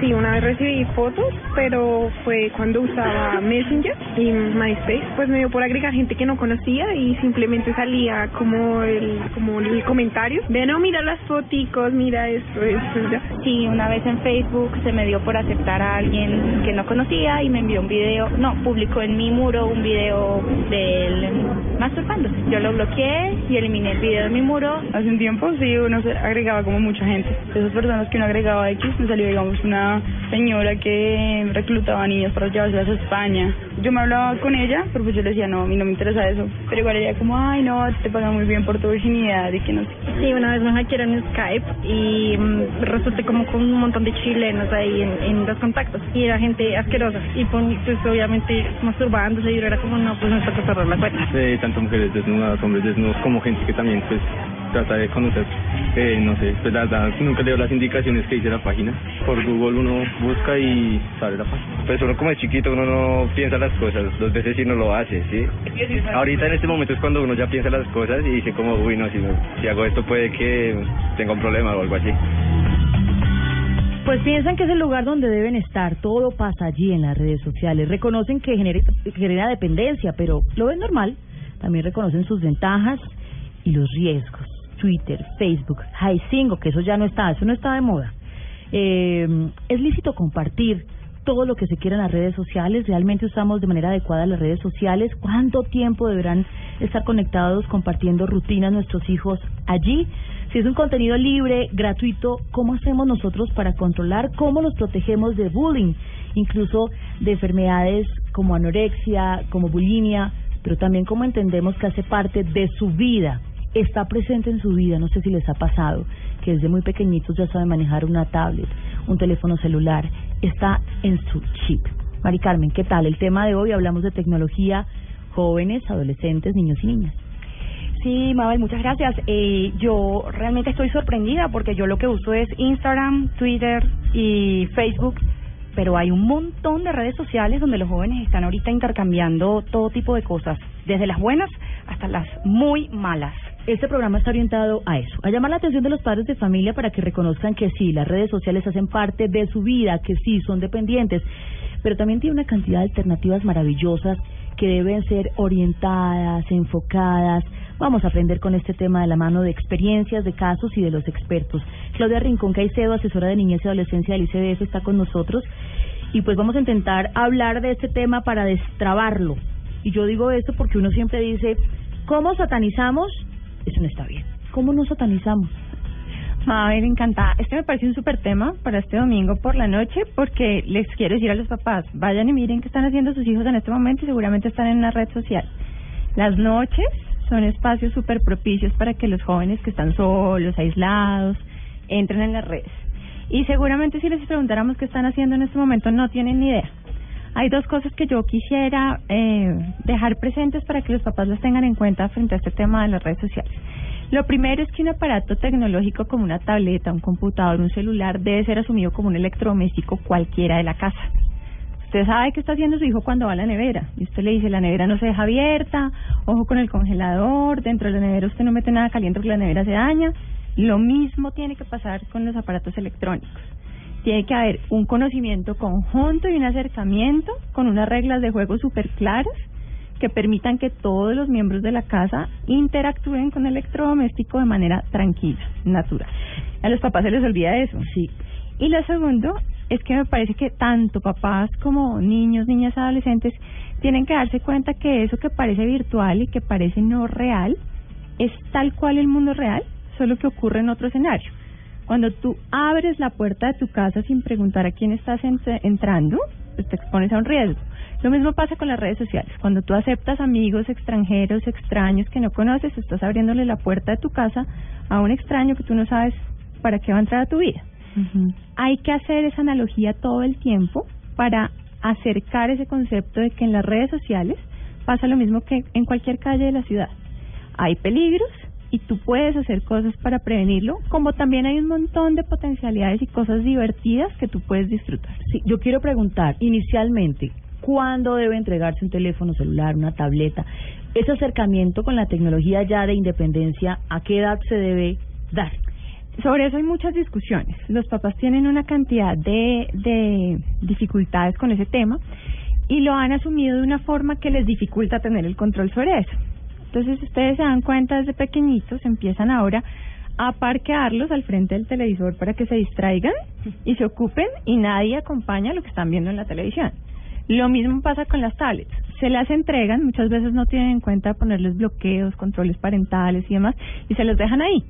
Sí, una vez recibí fotos, pero fue cuando usaba Messenger y MySpace. Pues me dio por agregar gente que no conocía y simplemente salía como el como el comentario de no, mira las foticos, mira esto, esto, ya. Sí, una vez en Facebook se me dio por aceptar a alguien que no conocía y me envió un video, no, publicó en mi muro un video del masturbándose. Yo lo bloqueé y eliminé el video de mi muro. Hace un tiempo sí, uno se agregaba como mucha gente. De esas personas que uno agregaba X, me salió digamos una señora que reclutaba niños para llevárselas a España. Yo me hablaba con ella, pero pues yo le decía, no, a mí no me interesa eso. Pero igual ella como, ay, no, te pagan muy bien por tu virginidad y que no sé. Sí, una vez me hackearon en Skype y mm, resulté como con un montón de chilenos ahí en, en los contactos. Y era gente asquerosa. Y pues, pues obviamente masturbándose y yo era como, no, pues no toca cerrar la cuenta. Sí, tanto mujeres desnudas, hombres desnudos, como gente que también pues trata de conocer, eh, no sé, pues la verdad nunca leo las indicaciones que dice la página. Por Google uno busca y sale la página. Pues uno como es chiquito, uno no piensa las cosas, dos veces y no lo hace, ¿sí? Ahorita en este momento es cuando uno ya piensa las cosas y dice como, uy, no, si, no, si hago esto puede que tenga un problema o algo así. Pues piensan que es el lugar donde deben estar, todo pasa allí en las redes sociales. Reconocen que genera, genera dependencia, pero lo ven normal. También reconocen sus ventajas y los riesgos. Twitter, Facebook, Haicingo, que eso ya no está, eso no está de moda. Eh, es lícito compartir todo lo que se quiera en las redes sociales. Realmente usamos de manera adecuada las redes sociales. ¿Cuánto tiempo deberán estar conectados compartiendo rutinas nuestros hijos allí? Si es un contenido libre, gratuito, ¿cómo hacemos nosotros para controlar cómo nos protegemos de bullying, incluso de enfermedades como anorexia, como bulimia, pero también cómo entendemos que hace parte de su vida? Está presente en su vida, no sé si les ha pasado, que desde muy pequeñitos ya sabe manejar una tablet, un teléfono celular, está en su chip. Mari Carmen, ¿qué tal? El tema de hoy hablamos de tecnología, jóvenes, adolescentes, niños y niñas. Sí, Mabel, muchas gracias. Eh, yo realmente estoy sorprendida porque yo lo que uso es Instagram, Twitter y Facebook, pero hay un montón de redes sociales donde los jóvenes están ahorita intercambiando todo tipo de cosas, desde las buenas hasta las muy malas. Este programa está orientado a eso, a llamar la atención de los padres de familia para que reconozcan que sí, las redes sociales hacen parte de su vida, que sí, son dependientes, pero también tiene una cantidad de alternativas maravillosas que deben ser orientadas, enfocadas. Vamos a aprender con este tema de la mano de experiencias, de casos y de los expertos. Claudia Rincón Caicedo, asesora de niñez y adolescencia del ICDF, está con nosotros y pues vamos a intentar hablar de este tema para destrabarlo. Y yo digo esto porque uno siempre dice, ¿cómo satanizamos eso no está bien. ¿Cómo nos satanizamos? A ver, encantada. Este me parece un súper tema para este domingo por la noche porque les quiero decir a los papás, vayan y miren qué están haciendo sus hijos en este momento y seguramente están en una red social. Las noches son espacios súper propicios para que los jóvenes que están solos, aislados, entren en las redes. Y seguramente si les preguntáramos qué están haciendo en este momento no tienen ni idea. Hay dos cosas que yo quisiera eh, dejar presentes para que los papás las tengan en cuenta frente a este tema de las redes sociales. Lo primero es que un aparato tecnológico como una tableta, un computador, un celular debe ser asumido como un electrodoméstico cualquiera de la casa. Usted sabe qué está haciendo su hijo cuando va a la nevera y usted le dice la nevera no se deja abierta, ojo con el congelador, dentro de la nevera usted no mete nada caliente porque la nevera se daña. Lo mismo tiene que pasar con los aparatos electrónicos Tiene que haber un conocimiento conjunto y un acercamiento con unas reglas de juego súper claras que permitan que todos los miembros de la casa interactúen con el electrodoméstico de manera tranquila, natural. A los papás se les olvida eso. Sí. Y lo segundo es que me parece que tanto papás como niños, niñas, adolescentes tienen que darse cuenta que eso que parece virtual y que parece no real es tal cual el mundo real, solo que ocurre en otro escenario. Cuando tú abres la puerta de tu casa sin preguntar a quién estás ent- entrando, pues te expones a un riesgo. Lo mismo pasa con las redes sociales. Cuando tú aceptas amigos extranjeros, extraños que no conoces, estás abriéndole la puerta de tu casa a un extraño que tú no sabes para qué va a entrar a tu vida. Hay que hacer esa analogía todo el tiempo para acercar ese concepto de que en las redes sociales pasa lo mismo que en cualquier calle de la ciudad. Hay peligros y tú puedes hacer cosas para prevenirlo, como también hay un montón de potencialidades y cosas divertidas que tú puedes disfrutar. Sí, yo quiero preguntar, inicialmente, ¿cuándo debe entregarse un teléfono celular, una tableta? Ese acercamiento con la tecnología ya de independencia, ¿a qué edad se debe dar? Sobre eso hay muchas discusiones. Los papás tienen una cantidad de, de dificultades con ese tema y lo han asumido de una forma que les dificulta tener el control sobre eso. Entonces ustedes se dan cuenta desde pequeñitos, empiezan ahora a parquearlos al frente del televisor para que se distraigan y se ocupen y nadie acompaña lo que están viendo en la televisión. Lo mismo pasa con las tablets. Se las entregan, muchas veces no tienen en cuenta ponerles bloqueos, controles parentales y demás, y se los dejan ahí.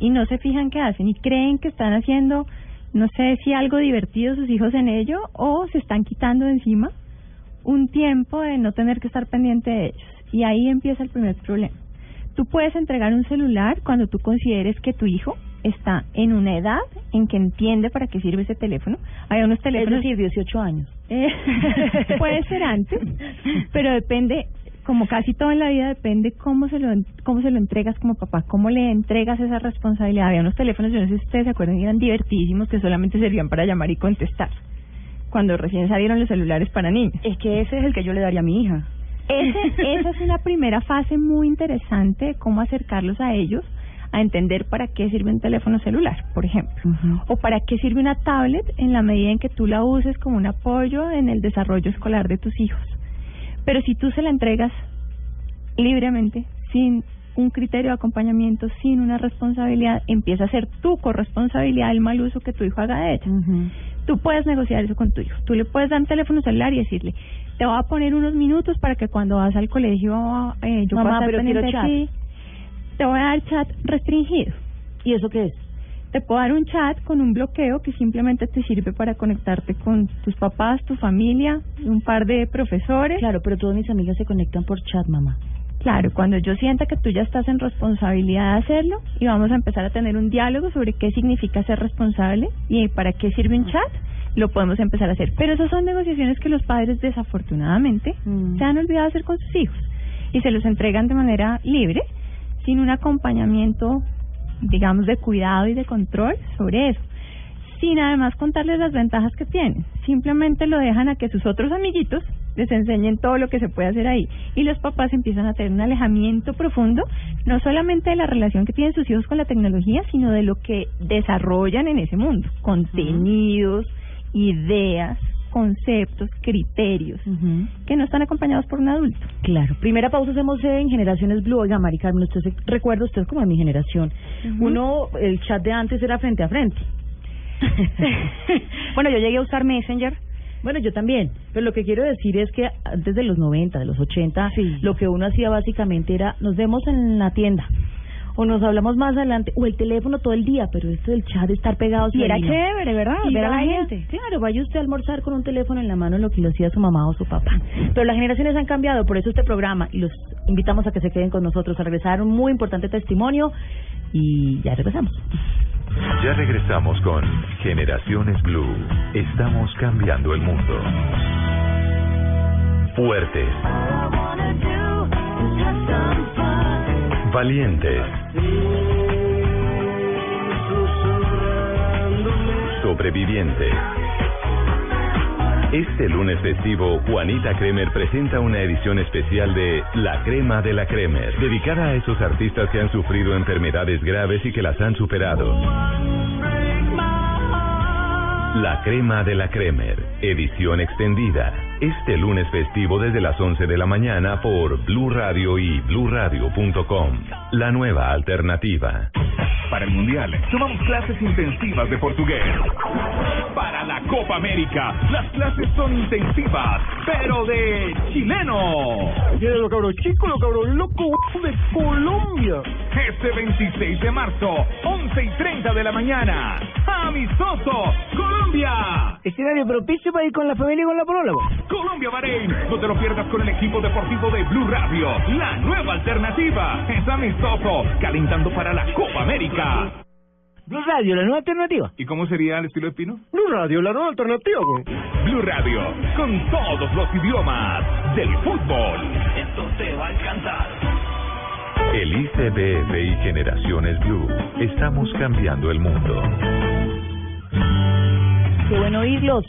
Y no se fijan qué hacen y creen que están haciendo, no sé si algo divertido sus hijos en ello, o se están quitando encima un tiempo de no tener que estar pendiente de ellos. Y ahí empieza el primer problema. Tú puedes entregar un celular cuando tú consideres que tu hijo está en una edad en que entiende para qué sirve ese teléfono. Hay unos teléfonos... Es decir, 18 años. Eh, puede ser antes, pero depende, como casi todo en la vida, depende cómo se lo cómo se lo entregas como papá, cómo le entregas esa responsabilidad. Había unos teléfonos, yo no sé si ustedes se acuerdan, eran divertidísimos que solamente servían para llamar y contestar. Cuando recién salieron los celulares para niños. Es que ese es el que yo le daría a mi hija. Ese, esa es una primera fase muy interesante de cómo acercarlos a ellos a entender para qué sirve un teléfono celular, por ejemplo, o para qué sirve una tablet en la medida en que tú la uses como un apoyo en el desarrollo escolar de tus hijos. Pero si tú se la entregas libremente, sin un criterio de acompañamiento, sin una responsabilidad, empieza a ser tu corresponsabilidad el mal uso que tu hijo haga de ella. Tú puedes negociar eso con tu hijo. Tú le puedes dar un teléfono celular y decirle, te voy a poner unos minutos para que cuando vas al colegio eh, yo Mamá, pero quiero chat. Te voy a dar chat restringido. ¿Y eso qué es? Te puedo dar un chat con un bloqueo que simplemente te sirve para conectarte con tus papás, tu familia, un par de profesores. Claro, pero todas mis amigas se conectan por chat, mamá. Claro, cuando yo sienta que tú ya estás en responsabilidad de hacerlo y vamos a empezar a tener un diálogo sobre qué significa ser responsable y para qué sirve un chat, lo podemos empezar a hacer. Pero esas son negociaciones que los padres desafortunadamente Mm. se han olvidado hacer con sus hijos y se los entregan de manera libre, sin un acompañamiento, digamos, de cuidado y de control sobre eso sin además contarles las ventajas que tienen. Simplemente lo dejan a que sus otros amiguitos les enseñen todo lo que se puede hacer ahí. Y los papás empiezan a tener un alejamiento profundo, no solamente de la relación que tienen sus hijos con la tecnología, sino de lo que desarrollan en ese mundo. Contenidos, ideas, conceptos, criterios, que no están acompañados por un adulto. Claro. Primera pausa hacemos en Generaciones Blue. Oiga, Mari Carmen, usted se recuerda, usted es como de mi generación. Uno, el chat de antes era frente a frente. Bueno, yo llegué a usar Messenger. Bueno, yo también, pero lo que quiero decir es que antes de los 90, de los 80, lo que uno hacía básicamente era, nos vemos en la tienda, o nos hablamos más adelante, o el teléfono todo el día, pero esto del chat, estar pegados Y era chévere, ¿verdad? Y Ver a la vaya, gente. Claro, vaya usted a almorzar con un teléfono en la mano en lo que lo hacía su mamá o su papá. Pero las generaciones han cambiado, por eso este programa, y los invitamos a que se queden con nosotros, a regresar un muy importante testimonio, y ya regresamos. Ya regresamos con Generaciones Blue. Estamos cambiando el mundo. Fuertes. Valientes. Sobrevivientes. Este lunes festivo, Juanita Kremer presenta una edición especial de La Crema de la Kremer, dedicada a esos artistas que han sufrido enfermedades graves y que las han superado. La crema de la Kremer, edición extendida. Este lunes festivo desde las 11 de la mañana por Blue Radio y bluradio.com. La nueva alternativa. Para el Mundial, tomamos clases intensivas de portugués. Para la Copa América, las clases son intensivas, pero de chileno. Tiene los cabros chicos, los cabros locos de Colombia. Este 26 de marzo, 11 y 30 de la mañana. Amistoso, Colombia. Escenario propicio para ir con la familia y con la polola. Colombia Bahrein. No te lo pierdas con el equipo deportivo de Blue Radio. La nueva alternativa. Es amistoso, calentando para la Copa América. Blue Radio, la nueva alternativa. ¿Y cómo sería el estilo de Pino? Blue Radio, la nueva alternativa, güey. Blue Radio, con todos los idiomas del fútbol. Esto te va a encantar. El ICBF y Generaciones Blue. Estamos cambiando el mundo. Qué bueno oírlos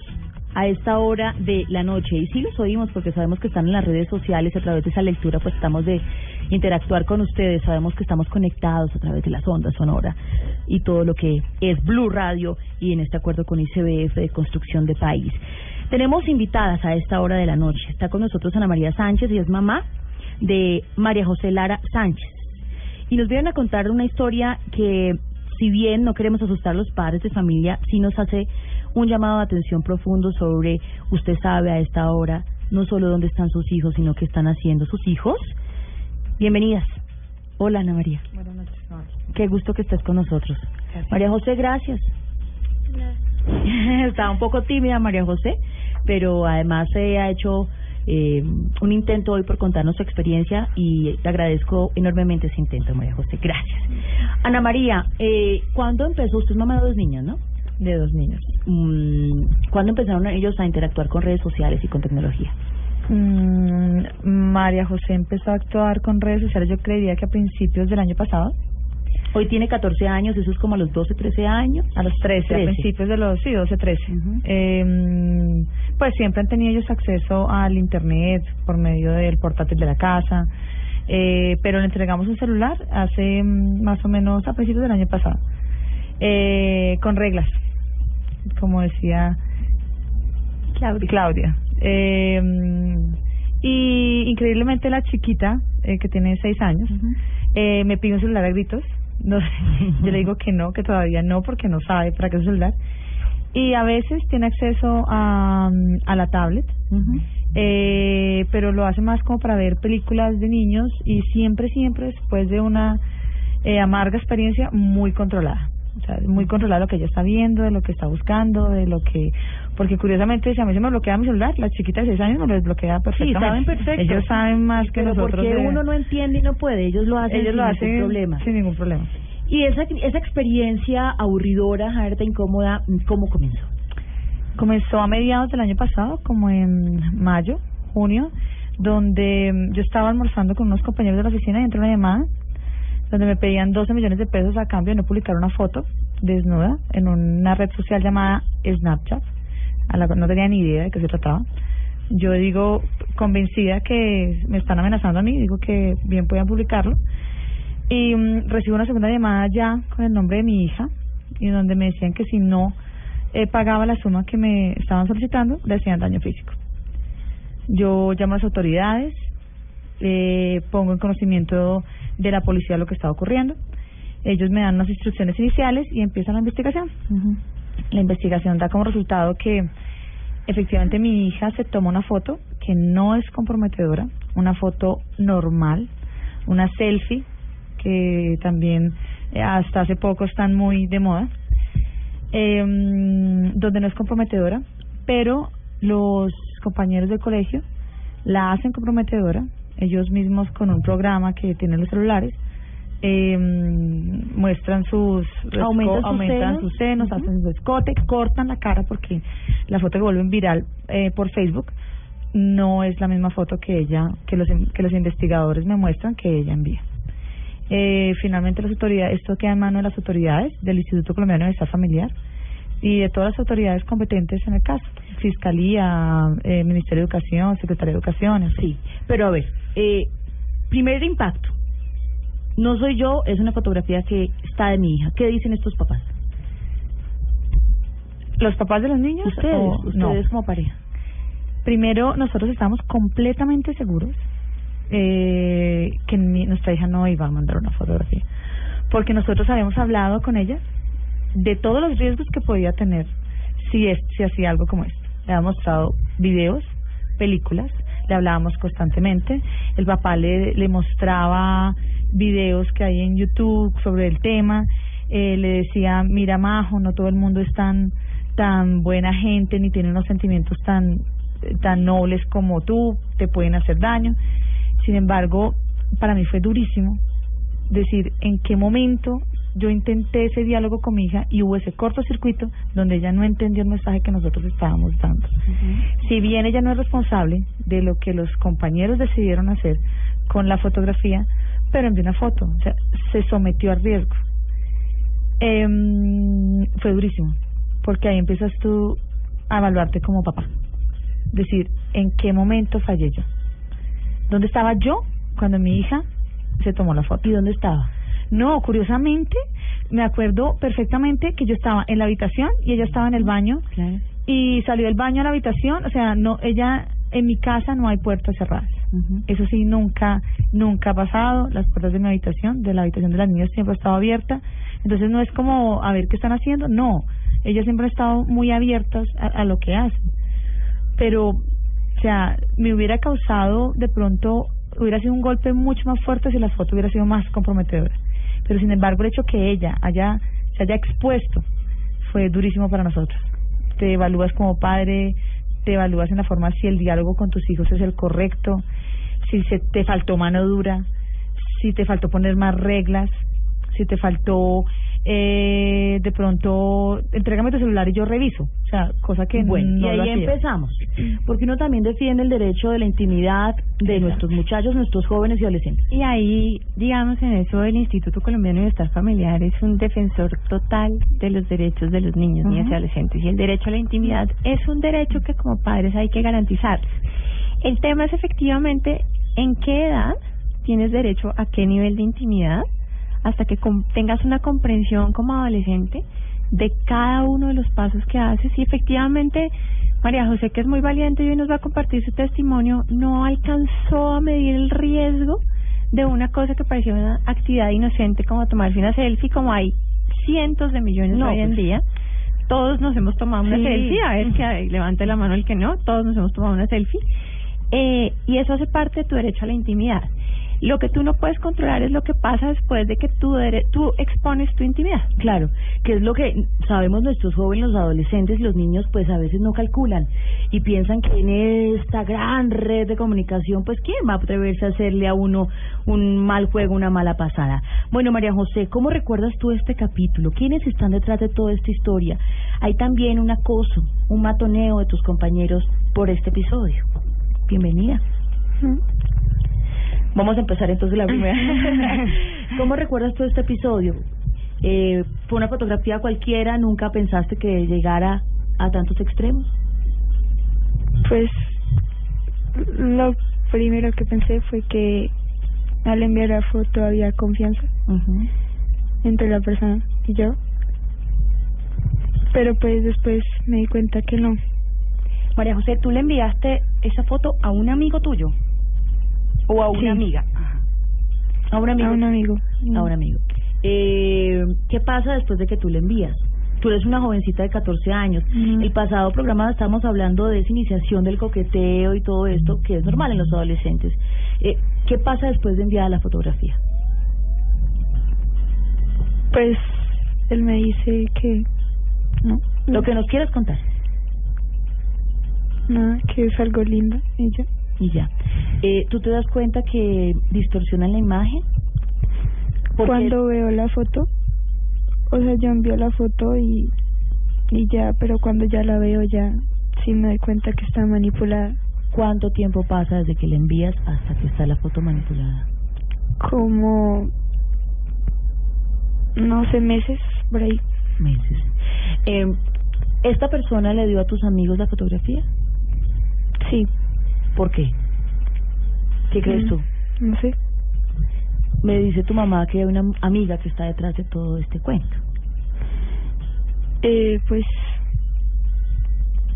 a esta hora de la noche. Y sí los oímos porque sabemos que están en las redes sociales a través de esa lectura pues estamos de interactuar con ustedes. Sabemos que estamos conectados a través de las ondas sonoras y todo lo que es Blue Radio y en este acuerdo con ICBF de construcción de país. Tenemos invitadas a esta hora de la noche. Está con nosotros Ana María Sánchez y es mamá de María José Lara Sánchez. Y nos vienen a contar una historia que, si bien no queremos asustar a los padres de familia, sí nos hace un llamado de atención profundo sobre, usted sabe a esta hora, no solo dónde están sus hijos, sino qué están haciendo sus hijos. Bienvenidas. Hola, Ana María. Buenas noches. Qué gusto que estés con nosotros. María José, gracias. Estaba un poco tímida María José, pero además se ha hecho eh, un intento hoy por contarnos su experiencia y te agradezco enormemente ese intento, María José. Gracias. Ana María, eh, ¿cuándo empezó? Usted es mamá de dos niños, ¿no? De dos niños. Mm, ¿Cuándo empezaron ellos a interactuar con redes sociales y con tecnología? Mm, María José empezó a actuar con redes sociales, yo creería que a principios del año pasado. Hoy tiene 14 años, eso es como a los 12, 13 años. A los 13, a 13. principios de los, sí, 12, 13. eh, pues siempre han tenido ellos acceso al Internet por medio del portátil de la casa, eh, pero le entregamos un celular hace mm, más o menos a principios del año pasado, eh, con reglas, como decía Claudia. Claudia. Eh, y increíblemente la chiquita, eh, que tiene seis años, eh, me pide un celular a gritos. No, yo le digo que no, que todavía no, porque no sabe para qué es celular. Y a veces tiene acceso a, a la tablet, eh, pero lo hace más como para ver películas de niños y siempre, siempre después de una eh, amarga experiencia muy controlada. Sea, muy controlada lo que ella está viendo, de lo que está buscando, de lo que... Porque curiosamente, si a mí se me bloquea mi celular, la chiquita de seis años me lo desbloquea Sí, perfectamente. saben perfecto. Ellos saben más que Pero nosotros. porque de- uno no entiende y no puede, ellos lo hacen Ellos sin lo ningún hacen problema. sin ningún problema. Y esa, esa experiencia aburridora, harta, incómoda, ¿cómo comenzó? Comenzó a mediados del año pasado, como en mayo, junio, donde yo estaba almorzando con unos compañeros de la oficina y entró una llamada donde me pedían 12 millones de pesos a cambio de no publicar una foto desnuda en una red social llamada Snapchat, a la cual no tenía ni idea de qué se trataba. Yo digo, convencida que me están amenazando a mí, digo que bien podían publicarlo. Y mm, recibo una segunda llamada ya con el nombre de mi hija, y donde me decían que si no eh, pagaba la suma que me estaban solicitando, le hacían daño físico. Yo llamo a las autoridades, eh, pongo en conocimiento de la policía lo que estaba ocurriendo. Ellos me dan unas instrucciones iniciales y empiezan la investigación. La investigación da como resultado que efectivamente mi hija se toma una foto que no es comprometedora, una foto normal, una selfie que también eh, hasta hace poco están muy de moda, eh, donde no es comprometedora, pero los compañeros del colegio la hacen comprometedora, ellos mismos con un programa que tienen los celulares, eh, muestran sus Aumentan sus aumentan senos. sus senos, hacen su escote, cortan la cara porque la foto que vuelven viral eh, por Facebook no es la misma foto que ella que los que los investigadores me muestran que ella envía. Eh, finalmente las autoridades esto queda en manos de las autoridades del Instituto Colombiano de Bienestar Familiar y de todas las autoridades competentes en el caso, Fiscalía, eh, Ministerio de Educación, Secretaría de Educación. Sí, pero a ver, eh, primer impacto. No soy yo, es una fotografía que está de mi hija. ¿Qué dicen estos papás? ¿Los papás de los niños? Ustedes, o- ustedes no. como pareja. Primero, nosotros estamos completamente seguros eh, que mi- nuestra hija no iba a mandar una fotografía. Porque nosotros habíamos hablado con ella de todos los riesgos que podía tener si, es, si hacía algo como esto. Le habíamos mostrado videos, películas, le hablábamos constantemente. El papá le, le mostraba videos que hay en YouTube sobre el tema. Eh, le decía, mira, Majo, no todo el mundo es tan, tan buena gente ni tiene unos sentimientos tan, tan nobles como tú, te pueden hacer daño. Sin embargo, para mí fue durísimo decir en qué momento yo intenté ese diálogo con mi hija y hubo ese cortocircuito donde ella no entendió el mensaje que nosotros estábamos dando. Si bien ella no es responsable de lo que los compañeros decidieron hacer con la fotografía, pero envió una foto, o sea, se sometió al riesgo. Em, fue durísimo, porque ahí empiezas tú a evaluarte como papá. Decir, ¿en qué momento fallé yo? ¿Dónde estaba yo cuando mi hija se tomó la foto? ¿Y dónde estaba? No, curiosamente, me acuerdo perfectamente que yo estaba en la habitación y ella estaba en el baño Claro. y salió del baño a la habitación, o sea, no, ella, en mi casa no hay puertas cerradas. Eso sí, nunca, nunca ha pasado. Las puertas de mi habitación, de la habitación de las niñas, siempre ha estado abierta. Entonces no es como a ver qué están haciendo, no. Ellas siempre han estado muy abiertas a, a lo que hacen. Pero, o sea, me hubiera causado de pronto, hubiera sido un golpe mucho más fuerte si la foto hubiera sido más comprometedora. Pero sin embargo, el hecho que ella haya, se haya expuesto fue durísimo para nosotros. Te evalúas como padre, te evalúas en la forma si el diálogo con tus hijos es el correcto, si se te faltó mano dura, si te faltó poner más reglas, si te faltó eh, de pronto entrégame tu celular y yo reviso, o sea, cosa que Bueno, no y lo ahí hacía. empezamos. Porque uno también defiende el derecho de la intimidad de nuestros muchachos, nuestros jóvenes y adolescentes. Y ahí, digamos, en eso el Instituto Colombiano de Bienestar Familiar es un defensor total de los derechos de los niños, niñas y adolescentes. Y el derecho a la intimidad es un derecho que como padres hay que garantizar. El tema es efectivamente en qué edad tienes derecho a qué nivel de intimidad hasta que tengas una comprensión como adolescente de cada uno de los pasos que haces y efectivamente María José, que es muy valiente y hoy nos va a compartir su testimonio, no alcanzó a medir el riesgo de una cosa que parecía una actividad inocente como tomarse una selfie, como hay cientos de millones No, hoy en pues. día. Todos nos hemos tomado una Sí. selfie, a ver que levante la mano el que no, todos nos hemos tomado una selfie. Eh, y eso hace parte de tu derecho a la intimidad. Lo que tú no puedes controlar es lo que pasa después de que tú, tú expones tu intimidad. Claro, que es lo que sabemos nuestros jóvenes, los adolescentes y los niños, pues a veces no calculan y piensan que en esta gran red de comunicación, pues quién va a atreverse a hacerle a uno un mal juego, una mala pasada. Bueno, María José, ¿cómo recuerdas tú este capítulo? ¿Quiénes están detrás de toda esta historia? Hay también un acoso, un matoneo de tus compañeros por este episodio. Bienvenida. Vamos a empezar entonces la primera. ¿Cómo recuerdas tú este episodio? Eh, ¿Fue una fotografía cualquiera? ¿Nunca pensaste que llegara a tantos extremos? Pues lo primero que pensé fue que al enviar la foto había confianza entre la persona y yo. Pero pues después me di cuenta que no. María José, ¿tú le enviaste esa foto a un amigo tuyo? ¿O a una Sí. amiga? A un amigo. A un amigo. A un amigo. Eh, ¿Qué pasa después de que tú le envías? Tú eres una jovencita de 14 años. Mm. El pasado programa estamos hablando de esa iniciación del coqueteo y todo esto, que es normal en los adolescentes. Eh, ¿Qué pasa después de enviar la fotografía? Pues él me dice que no. Lo que nos quieras contar. Nada, que es algo lindo ya. Y ya. Eh, ¿Tú te das cuenta que distorsionan la imagen? Porque- Cuando veo la foto, o sea, yo envío la foto y, y ya, pero cuando ya la veo ya sí me doy cuenta que está manipulada. ¿Cuánto tiempo pasa desde que le envías hasta que está la foto manipulada? Como, no sé, meses por ahí. Meses. Eh, ¿Esta persona le dio a tus amigos la fotografía? Sí. ¿Por qué? ¿Qué crees Mm, tú? No sé. Me dice tu mamá que hay una amiga que está detrás de todo este cuento. Eh, pues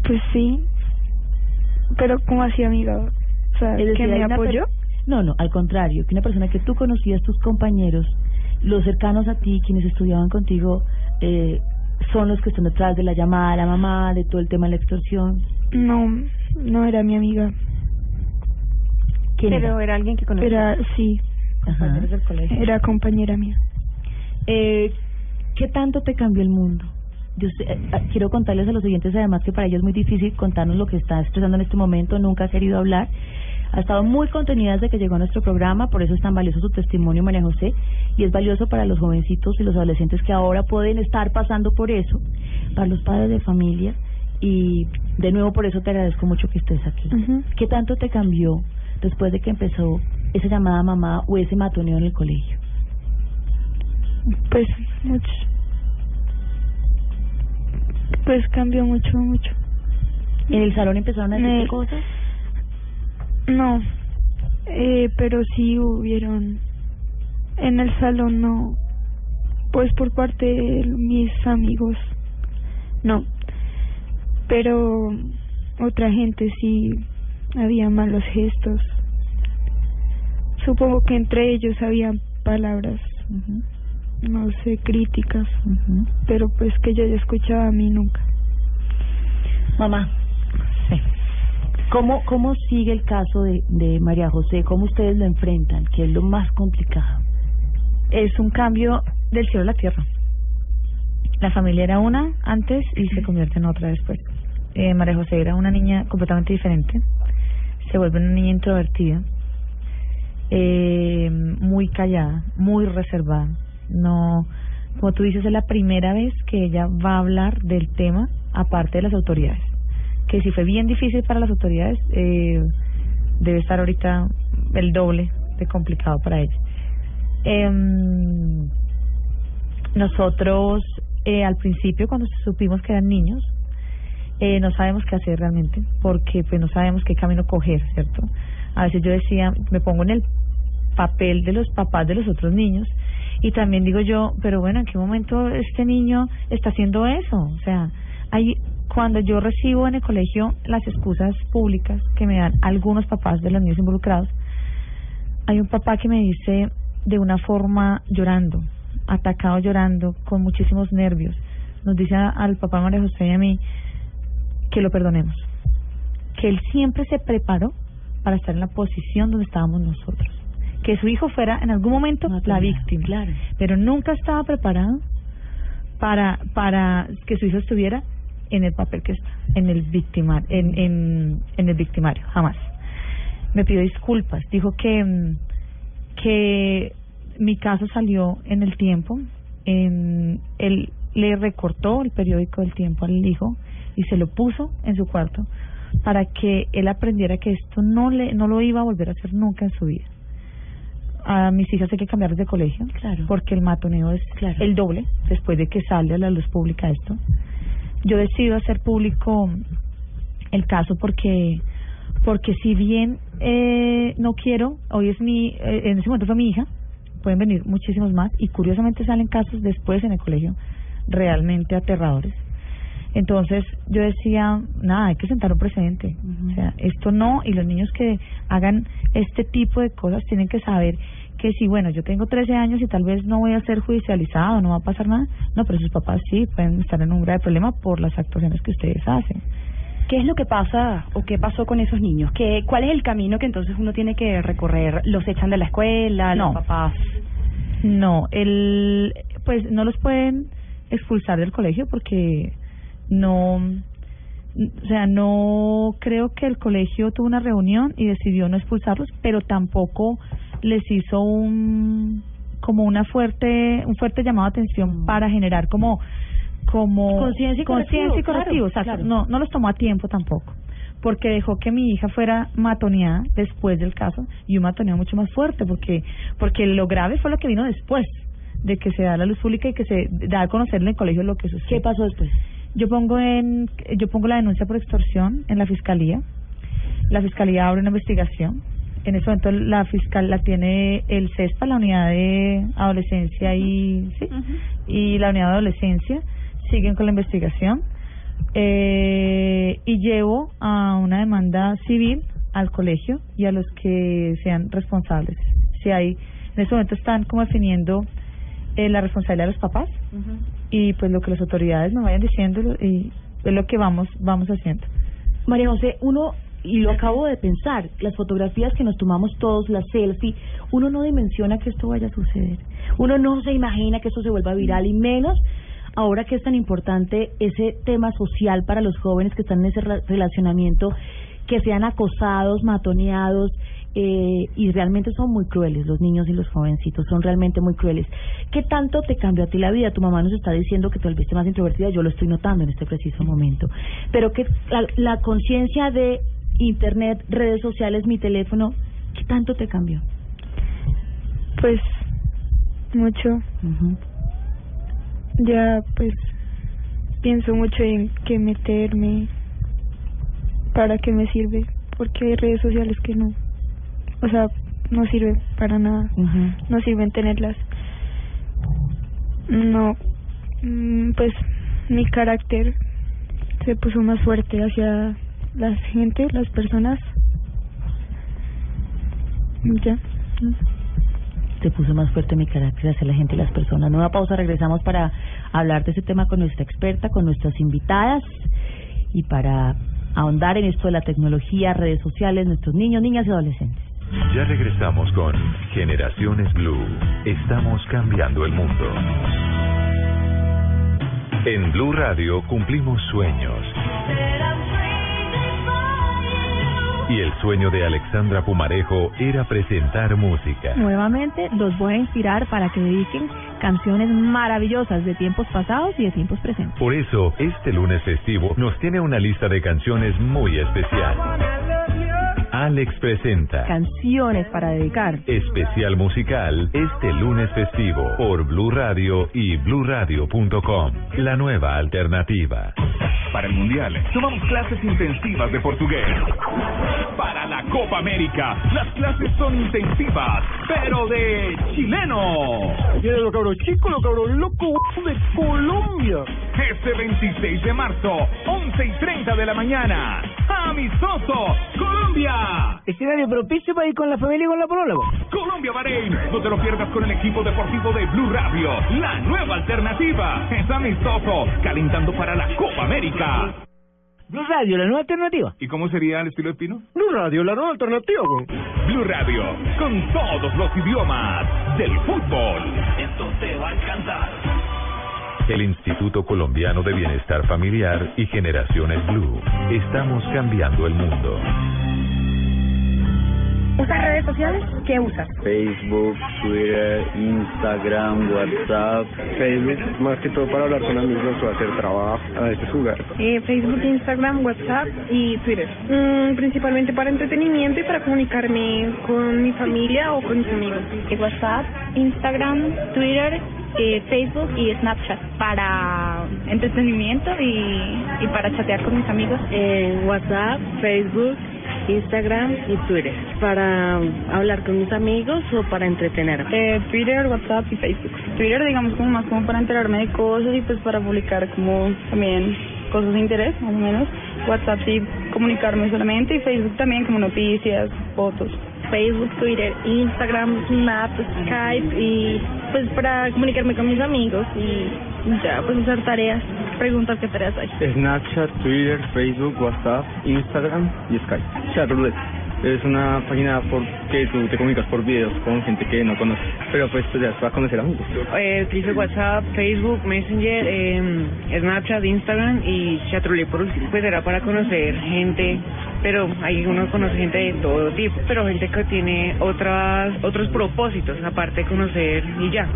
Pues sí, pero como así amiga, o sea, decir, que me apoyó. No, no, al contrario, que una persona que tú conocías, tus compañeros, los cercanos a ti, quienes estudiaban contigo, eh, son los que están detrás de la llamada a la mamá, de todo el tema de la extorsión. No, no era mi amiga. ¿Quién Pero era? era alguien que conocía. Era, sí, Compañeros del colegio. era compañera mía. Eh, ¿Qué tanto te cambió el mundo? Yo sé- eh, eh, quiero contarles a los oyentes además que para ella es muy difícil contarnos lo que está expresando en este momento, nunca ha querido hablar. Ha estado muy contenida desde que llegó a nuestro programa, por eso es tan valioso su testimonio, María José, y es valioso para los jovencitos y los adolescentes que ahora pueden estar pasando por eso, para los padres de familia, y de nuevo por eso te agradezco mucho que estés aquí. ¿Qué tanto te cambió después de que empezó esa llamada mamá o ese matoneo en el colegio? Pues mucho. Pues cambió mucho, mucho. ¿En el salón empezaron a decirte Eh, cosas? No, eh, pero sí hubieron. En el salón no. Pues por parte de mis amigos, no. Pero otra gente sí había malos gestos. Supongo que entre ellos había palabras, no sé, críticas, pero pues que yo ya escuchaba a mí nunca. Mamá, ¿cómo, ¿cómo sigue el caso de, de María José? ¿Cómo ustedes lo enfrentan? ¿Qué es lo más complicado? Es un cambio del cielo a la tierra. La familia era una antes y se convierte en otra después. Eh, María José era una niña completamente diferente. Se vuelve una niña introvertida, eh, muy callada, muy reservada. No, como tú dices, es la primera vez que ella va a hablar del tema aparte de las autoridades. Que si fue bien difícil para las autoridades, eh, debe estar ahorita el doble de complicado para ella. Em, nosotros eh, al principio cuando supimos que eran niños eh, no sabemos qué hacer realmente porque pues no sabemos qué camino coger cierto a veces yo decía me pongo en el papel de los papás de los otros niños y también digo yo pero bueno en qué momento este niño está haciendo eso o sea hay cuando yo recibo en el colegio las excusas públicas que me dan algunos papás de los niños involucrados hay un papá que me dice de una forma llorando, atacado llorando, con muchísimos nervios. Nos dice al papá María José y a mí que lo perdonemos, que él siempre se preparó para estar en la posición donde estábamos nosotros, que su hijo fuera en algún momento la víctima, claro. pero nunca estaba preparado para para que su hijo estuviera en el papel que está, en el victimar, en, en, en el victimario, jamás. Me pidió disculpas, dijo que que mi caso salió en el tiempo, en, él le recortó el periódico del tiempo al hijo y se lo puso en su cuarto para que él aprendiera que esto no le no lo iba a volver a hacer nunca en su vida. A mis hijas hay que cambiarles de colegio, Claro. porque el matoneo es el doble después de que sale a la luz pública esto. Yo decido hacer público el caso porque porque si bien eh, no quiero, hoy es mi, eh, en ese momento fue mi hija, pueden venir muchísimos más y curiosamente salen casos después en el colegio realmente aterradores. Entonces yo decía, nada, hay que sentar un precedente. O sea, esto no, y los niños que hagan este tipo de cosas tienen que saber que si, bueno, yo tengo 13 años y tal vez no voy a ser judicializado, no va a pasar nada, no, pero sus papás sí pueden estar en un grave problema por las actuaciones que ustedes hacen. ¿Qué es lo que pasa o qué pasó con esos niños? ¿Qué, ¿Cuál es el camino que entonces uno tiene que recorrer? ¿Los echan de la escuela? ¿Los No. papás? No, el, pues no los pueden expulsar del colegio porque no, o sea, no creo que el colegio tuvo una reunión y decidió no expulsarlos, pero tampoco les hizo un como una fuerte un fuerte llamado de atención para generar como como Conciencia y conciencia exacto. claro. No, no los tomó a tiempo tampoco, porque dejó que mi hija fuera matoneada después del caso y un matoneo mucho más fuerte, porque porque lo grave fue lo que vino después de que se da la luz pública y que se da a conocer en el colegio lo que sucedió. ¿Qué pasó después? Yo pongo en yo pongo la denuncia por extorsión en la fiscalía. La fiscalía abre una investigación. En ese momento la fiscal la tiene el CESPA, la unidad de adolescencia y sí, y la unidad de adolescencia siguen con la investigación. eh, y llevo a una demanda civil al colegio y a los que sean responsables. Si hay, en este momento están como definiendo eh, la responsabilidad de los papás y pues lo que las autoridades nos vayan diciendo y es lo que vamos vamos haciendo. María José, uno, y lo acabo de pensar, las fotografías que nos tomamos todos, las selfie, uno no dimensiona que esto vaya a suceder. Uno no se imagina que esto se vuelva viral y menos ahora que es tan importante ese tema social para los jóvenes que están en ese re- relacionamiento, que sean acosados, matoneados, eh, y realmente son muy crueles, los niños y los jovencitos son realmente muy crueles. ¿Qué tanto te cambió a ti la vida? Tu mamá nos está diciendo que te volviste más introvertida, yo lo estoy notando en este preciso momento. Pero que la, la conciencia de Internet, redes sociales, mi teléfono, ¿qué tanto te cambió? Pues mucho. Ya pues pienso mucho en qué meterme, para qué me sirve, porque hay redes sociales que no, o sea, no sirven para nada, no sirven tenerlas. No, mm, pues mi carácter se puso más fuerte hacia la gente, las personas. Ya. te puso más fuerte mi carácter hacia la gente y las personas. Nueva pausa, regresamos para hablar de ese tema con nuestra experta, con nuestras invitadas y para ahondar en esto de la tecnología, redes sociales, nuestros niños, niñas y adolescentes. Ya regresamos con Generaciones Blue. Estamos cambiando el mundo. En Blue Radio cumplimos sueños. Y el sueño de Alexandra Pumarejo era presentar música. Nuevamente los voy a inspirar para que dediquen canciones maravillosas de tiempos pasados y de tiempos presentes. Por eso, este lunes festivo nos tiene una lista de canciones muy especial. Alex presenta Canciones para dedicar. especial musical este lunes festivo por Blue Radio y bluradio.com. La nueva alternativa. Para el Mundial, tomamos clases intensivas de portugués. Para la Copa América, las clases son intensivas, pero de chileno. Vienen los cabros chicos, los cabros locos de Colombia. Este 26 de marzo, 11 y 30 de la mañana. Amistoso, Colombia. Escenario propicio para ir con la familia y con la polola. Colombia Bahrein. No te lo pierdas con el equipo deportivo de Blue Radio. La nueva alternativa. Es amistoso, calentando para la Copa América. Blue Radio, la nueva alternativa. ¿Y cómo sería el estilo de Pino? Blue Radio, la nueva alternativa. güey. Blue Radio, con todos los idiomas del fútbol. Esto te va a encantar. El Instituto Colombiano de Bienestar Familiar y Generaciones Blue. Estamos cambiando el mundo. ¿Usas redes sociales? ¿Qué usas? Facebook, Twitter, Instagram, WhatsApp. Facebook, más que todo para hablar con amigos o hacer trabajo, a veces jugar. Eh, Facebook, Instagram, WhatsApp y Twitter. Mm, principalmente para entretenimiento y para comunicarme con mi familia o con mis amigos. WhatsApp, Instagram, Twitter, eh, Facebook y Snapchat para entretenimiento y, y para chatear con mis amigos. En WhatsApp, Facebook, Instagram y Twitter. Para hablar con mis amigos o para entretenerme. Eh, Twitter, WhatsApp y Facebook. Twitter, digamos, como más como para enterarme de cosas y pues para publicar como también cosas de interés, más o menos. WhatsApp sí, comunicarme solamente y Facebook también como noticias, fotos. Facebook, Twitter, Instagram, Snap, Skype y pues para comunicarme con mis amigos y ya pues hacer tareas, preguntar qué tareas hay. Snapchat, Twitter, Facebook, WhatsApp, Instagram y Skype. Chatroulette. Es una página por que tú te comunicas por videos con gente que no conoces. Pero pues, pues ya vas a conocer amigos. Eh, utilizo WhatsApp, Facebook, Messenger, eh, Snapchat, Instagram y Chatroulette por último. Pues era para conocer gente, pero ahí uno conoce gente de todo tipo, pero gente que tiene otras otros propósitos, aparte de conocer y ya.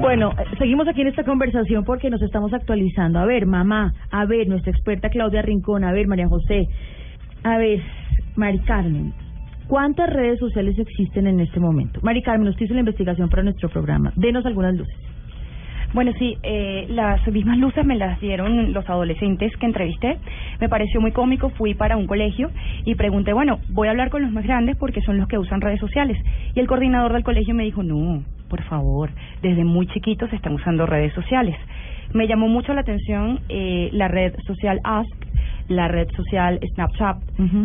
Bueno, seguimos aquí en esta conversación porque nos estamos actualizando. A ver, mamá, a ver, nuestra experta Claudia Rincón, a ver, María José, a ver, Mari Carmen, ¿cuántas redes sociales existen en este momento? Mari Carmen, usted hizo la investigación para nuestro programa. Denos algunas luces. Bueno, sí, eh, las mismas luces me las dieron los adolescentes que entrevisté. Me pareció muy cómico, fui para un colegio y pregunté, bueno, voy a hablar con los más grandes porque son los que usan redes sociales. Y el coordinador del colegio me dijo, no, por favor, desde muy chiquitos están usando redes sociales. Me llamó mucho la atención eh, la red social Ask, la red social Snapchat,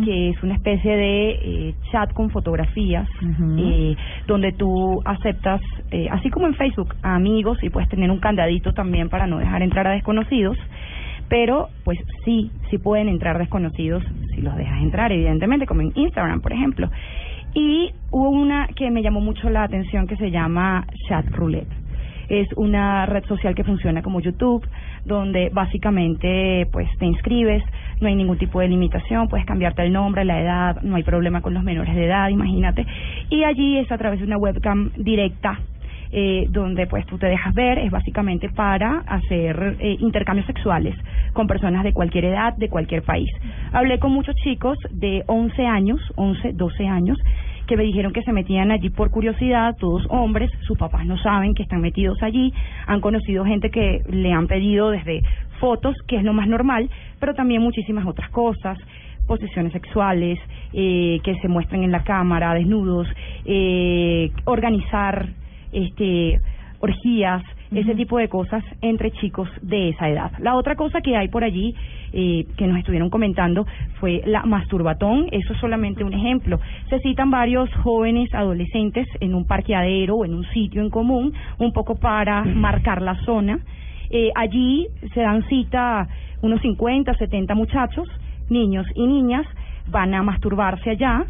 que es una especie de eh, chat con fotografías, eh, donde tú aceptas, eh, así como en Facebook, a amigos y puedes tener un candadito también para no dejar entrar a desconocidos. Pero, pues sí, sí pueden entrar desconocidos si los dejas entrar, evidentemente, como en Instagram, por ejemplo. Y hubo una que me llamó mucho la atención que se llama Chat Roulette. Es una red social que funciona como YouTube, donde básicamente pues te inscribes, no hay ningún tipo de limitación, puedes cambiarte el nombre, la edad, no hay problema con los menores de edad, imagínate. Y allí es a través de una webcam directa eh, donde pues tú te dejas ver, es básicamente para hacer eh, intercambios sexuales con personas de cualquier edad, de cualquier país. Hablé con muchos chicos de 11 años, 11, 12 años, que me dijeron que se metían allí por curiosidad, todos hombres, sus papás no saben que están metidos allí, han conocido gente que le han pedido desde fotos, que es lo más normal, pero también muchísimas otras cosas, posiciones sexuales, eh, que se muestren en la cámara, desnudos, eh, organizar este orgías, ese tipo de cosas entre chicos de esa edad. La otra cosa que hay por allí eh, que nos estuvieron comentando fue la masturbatón. Eso es solamente un ejemplo. Se citan varios jóvenes adolescentes en un parqueadero o en un sitio en común, un poco para marcar la zona. Eh, allí se dan cita unos 50, 70 muchachos, niños y niñas, van a masturbarse allá.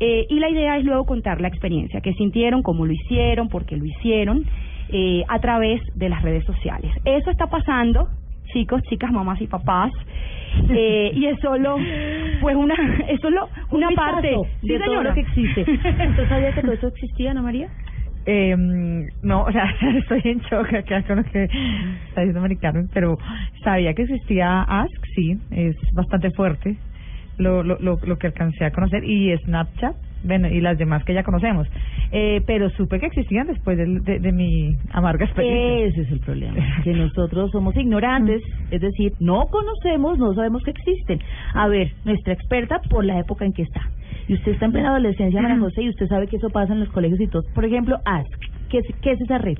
Eh, y la idea es luego contar la experiencia, qué sintieron, cómo lo hicieron, por qué lo hicieron, eh, a través de las redes sociales. Eso está pasando, chicos, chicas, mamás y papás. Eh, y es solo pues una es solo una Un parte vistazo Sí, de todo lo que existe. ¿Usted sabía que todo eso existía, Ana María? Eh, no, o sea, estoy en shock acá con lo que está diciendo Mari Carmen, pero sabía que existía Ask, sí, es bastante fuerte lo, lo, lo, lo que alcancé a conocer, y Snapchat, bueno, y las demás que ya conocemos. Eh, pero supe que existían después de, de, de mi amarga experiencia. Ese es el problema, que nosotros somos ignorantes, es decir, no conocemos, no sabemos que existen. A ver, nuestra experta por la época en que está. Y usted está en plena adolescencia, María José, y usted sabe que eso pasa en los colegios y todo. Por ejemplo, Ask, ¿qué es, qué es esa red?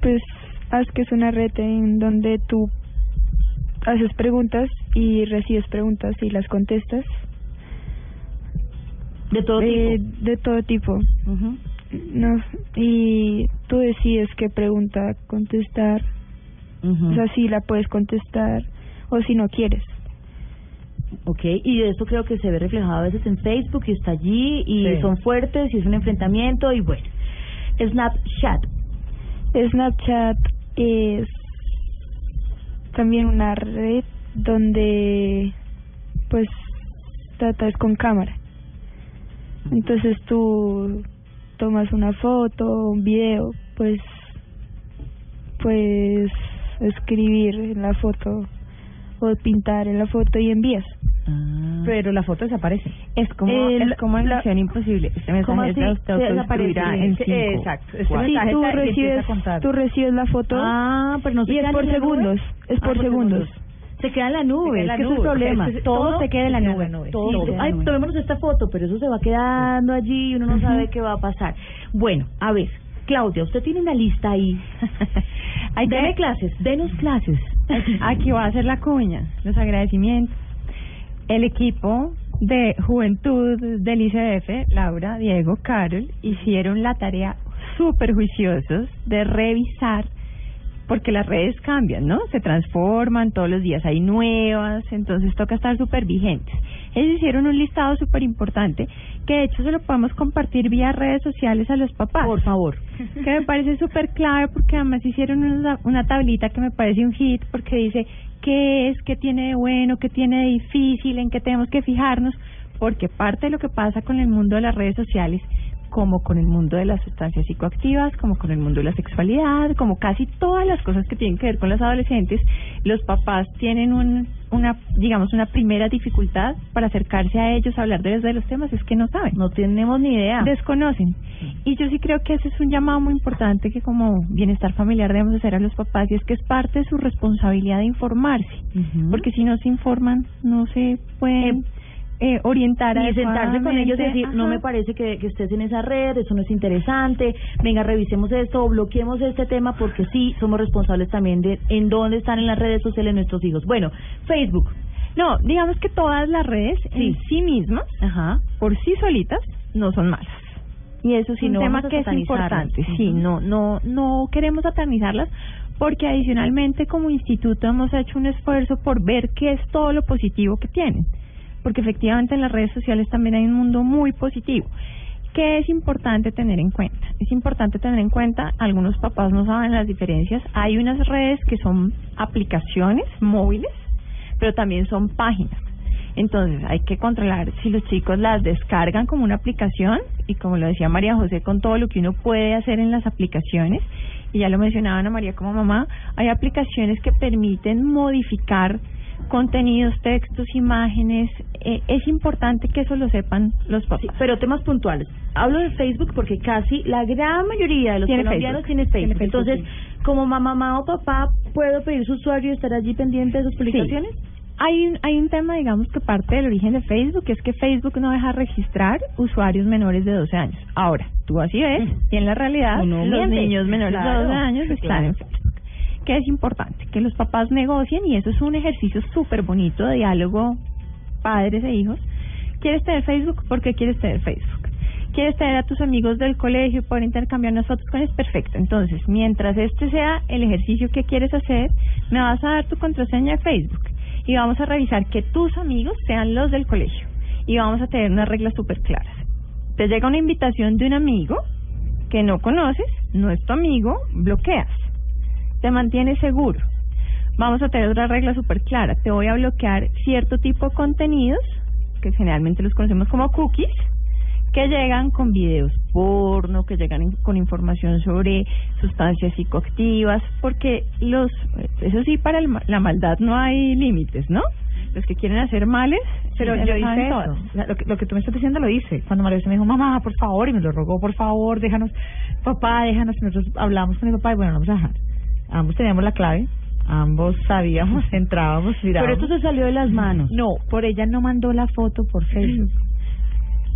Pues Ask es una red en donde tú haces preguntas y recibes preguntas y las contestas. De todo tipo. De todo tipo. No, y tú decides qué pregunta contestar. O sea, si la puedes contestar o si no quieres. Ok, y eso creo que se ve reflejado a veces en Facebook y está allí y Sí. son fuertes y es un enfrentamiento y bueno. Snapchat. Snapchat es también una red donde pues tratas con cámara. Entonces tú tomas una foto, un video, pues pues escribir en la foto o pintar en la foto y envías. Pero la foto desaparece. Es como, El- es como en la- Misión Imposible. Este ¿Cómo mensaje así? se Se autodestruirá desaparece. en exacto. Este. Sí, tú recibes, tú recibes la foto Ah, pero no se y es queda por segundos, es Ah, por segundos. Se queda en la nube, en es la que ese es el nube. problema. Es- todo se queda en la nube. Todo. Sí, la Ay, nube. tomémonos esta foto, pero eso se va quedando allí y uno no sabe qué va a pasar. Bueno, a ver, Claudia, usted tiene una lista ahí. Hay que- clases, denos clases. Aquí va a hacer la cuña, los agradecimientos. El equipo de Juventud del ICF, Laura, Diego, Carol, hicieron la tarea súper juiciosos de revisar, porque las redes cambian, ¿no? Se transforman, todos los días hay nuevas, entonces toca estar súper vigentes. Ellos hicieron un listado súper importante, que de hecho se lo podemos compartir vía redes sociales a los papás. Por favor. Que me parece súper claro, porque además hicieron una, una tablita que me parece un hit, porque dice qué es, qué tiene de bueno, qué tiene de difícil, en qué tenemos que fijarnos, porque parte de lo que pasa con el mundo de las redes sociales, como con el mundo de las sustancias psicoactivas, como con el mundo de la sexualidad, como casi todas las cosas que tienen que ver con los adolescentes, los papás tienen un, una, digamos, una primera dificultad para acercarse a ellos a hablar de, de los temas, es que no saben. No tenemos ni idea. Desconocen. Y yo sí creo que ese es un llamado muy importante que como bienestar familiar debemos hacer a los papás y es que es parte de su responsabilidad de informarse. Porque si no se informan, no se pueden eh, orientar y sentarse con ellos y decir, no Ajá. me parece que, que estés en esa red, eso no es interesante, venga, revisemos esto, bloqueemos este tema porque sí, somos responsables también de en dónde están en las redes sociales nuestros hijos. Bueno, Facebook. No, digamos que todas las redes en sí mismas, por sí solitas, no son malas. Y eso es Sí, un no tema a que es importante. Sí, no, no, no queremos satanizarlas porque adicionalmente como instituto hemos hecho un esfuerzo por ver qué es todo lo positivo que tienen. Porque efectivamente en las redes sociales también hay un mundo muy positivo. ¿Qué es importante tener en cuenta? Es importante tener en cuenta, algunos papás no saben las diferencias, hay unas redes que son aplicaciones móviles, pero también son páginas. Entonces hay que controlar si los chicos las descargan como una aplicación y como lo decía María José, con todo lo que uno puede hacer en las aplicaciones, y ya lo mencionaba Ana María como mamá, hay aplicaciones que permiten modificar contenidos, textos, imágenes. Eh, es importante que eso lo sepan los papás. pero temas puntuales. Hablo de Facebook porque casi la gran mayoría de los Tiene colombianos Facebook. tiene Facebook. Tiene Facebook, Entonces, como mamá, mamá o papá, ¿puedo pedir su usuario y estar allí pendiente de sus publicaciones? Hay un, hay un tema, digamos, que parte del origen de Facebook, que es que Facebook no deja registrar usuarios menores de 12 años. Ahora, tú así ves, y en la realidad, los niños menores Claro, de 12 años están claro. en Facebook. Que es importante, que los papás negocien, y eso es un ejercicio súper bonito de diálogo padres e hijos. ¿Quieres tener Facebook? ¿Por qué quieres tener Facebook? ¿Quieres tener a tus amigos del colegio poder intercambiar unas fotos con ellos? Perfecto. Entonces, mientras este sea el ejercicio que quieres hacer, me vas a dar tu contraseña de Facebook y vamos a revisar que tus amigos sean los del colegio y vamos a tener unas reglas súper claras. Te llega una invitación de un amigo que no conoces, no es tu amigo, bloqueas. Te mantienes seguro. Vamos a tener otra regla súper clara. Te voy a bloquear cierto tipo de contenidos, que generalmente los conocemos como cookies, que llegan con videos porno, que llegan con información sobre sustancias psicoactivas, porque los, eso sí, para el la maldad no hay límites, ¿no? Los que quieren hacer males, Pero yo hice eso. La- Lo que, lo que tú me estás diciendo lo hice. Cuando María me dijo, mamá, por favor, y me lo rogó, por favor, déjanos, papá, déjanos. Y nosotros hablamos con mi papá y bueno, no vamos a dejar. Ambos teníamos la clave, ambos sabíamos, entrábamos, mirábamos. Pero esto se salió de las manos. No, por ella no mandó la foto por Facebook.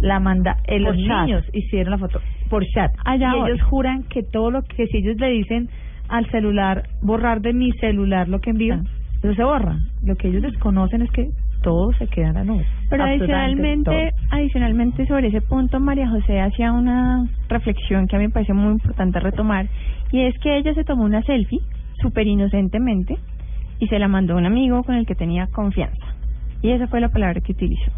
La manda, eh, los chat. niños hicieron la foto por chat. Allá y ellos juran que todo lo que si ellos le dicen al celular, borrar de mi celular lo que envío, eso se borra. Lo que ellos desconocen es que todo se queda en la nube. Pero adicionalmente, adicionalmente sobre ese punto, María José hacía una reflexión que a mí me parece muy importante retomar, y es que ella se tomó una selfie, súper inocentemente, y se la mandó a un amigo con el que tenía confianza. Y esa fue la palabra que utilizó.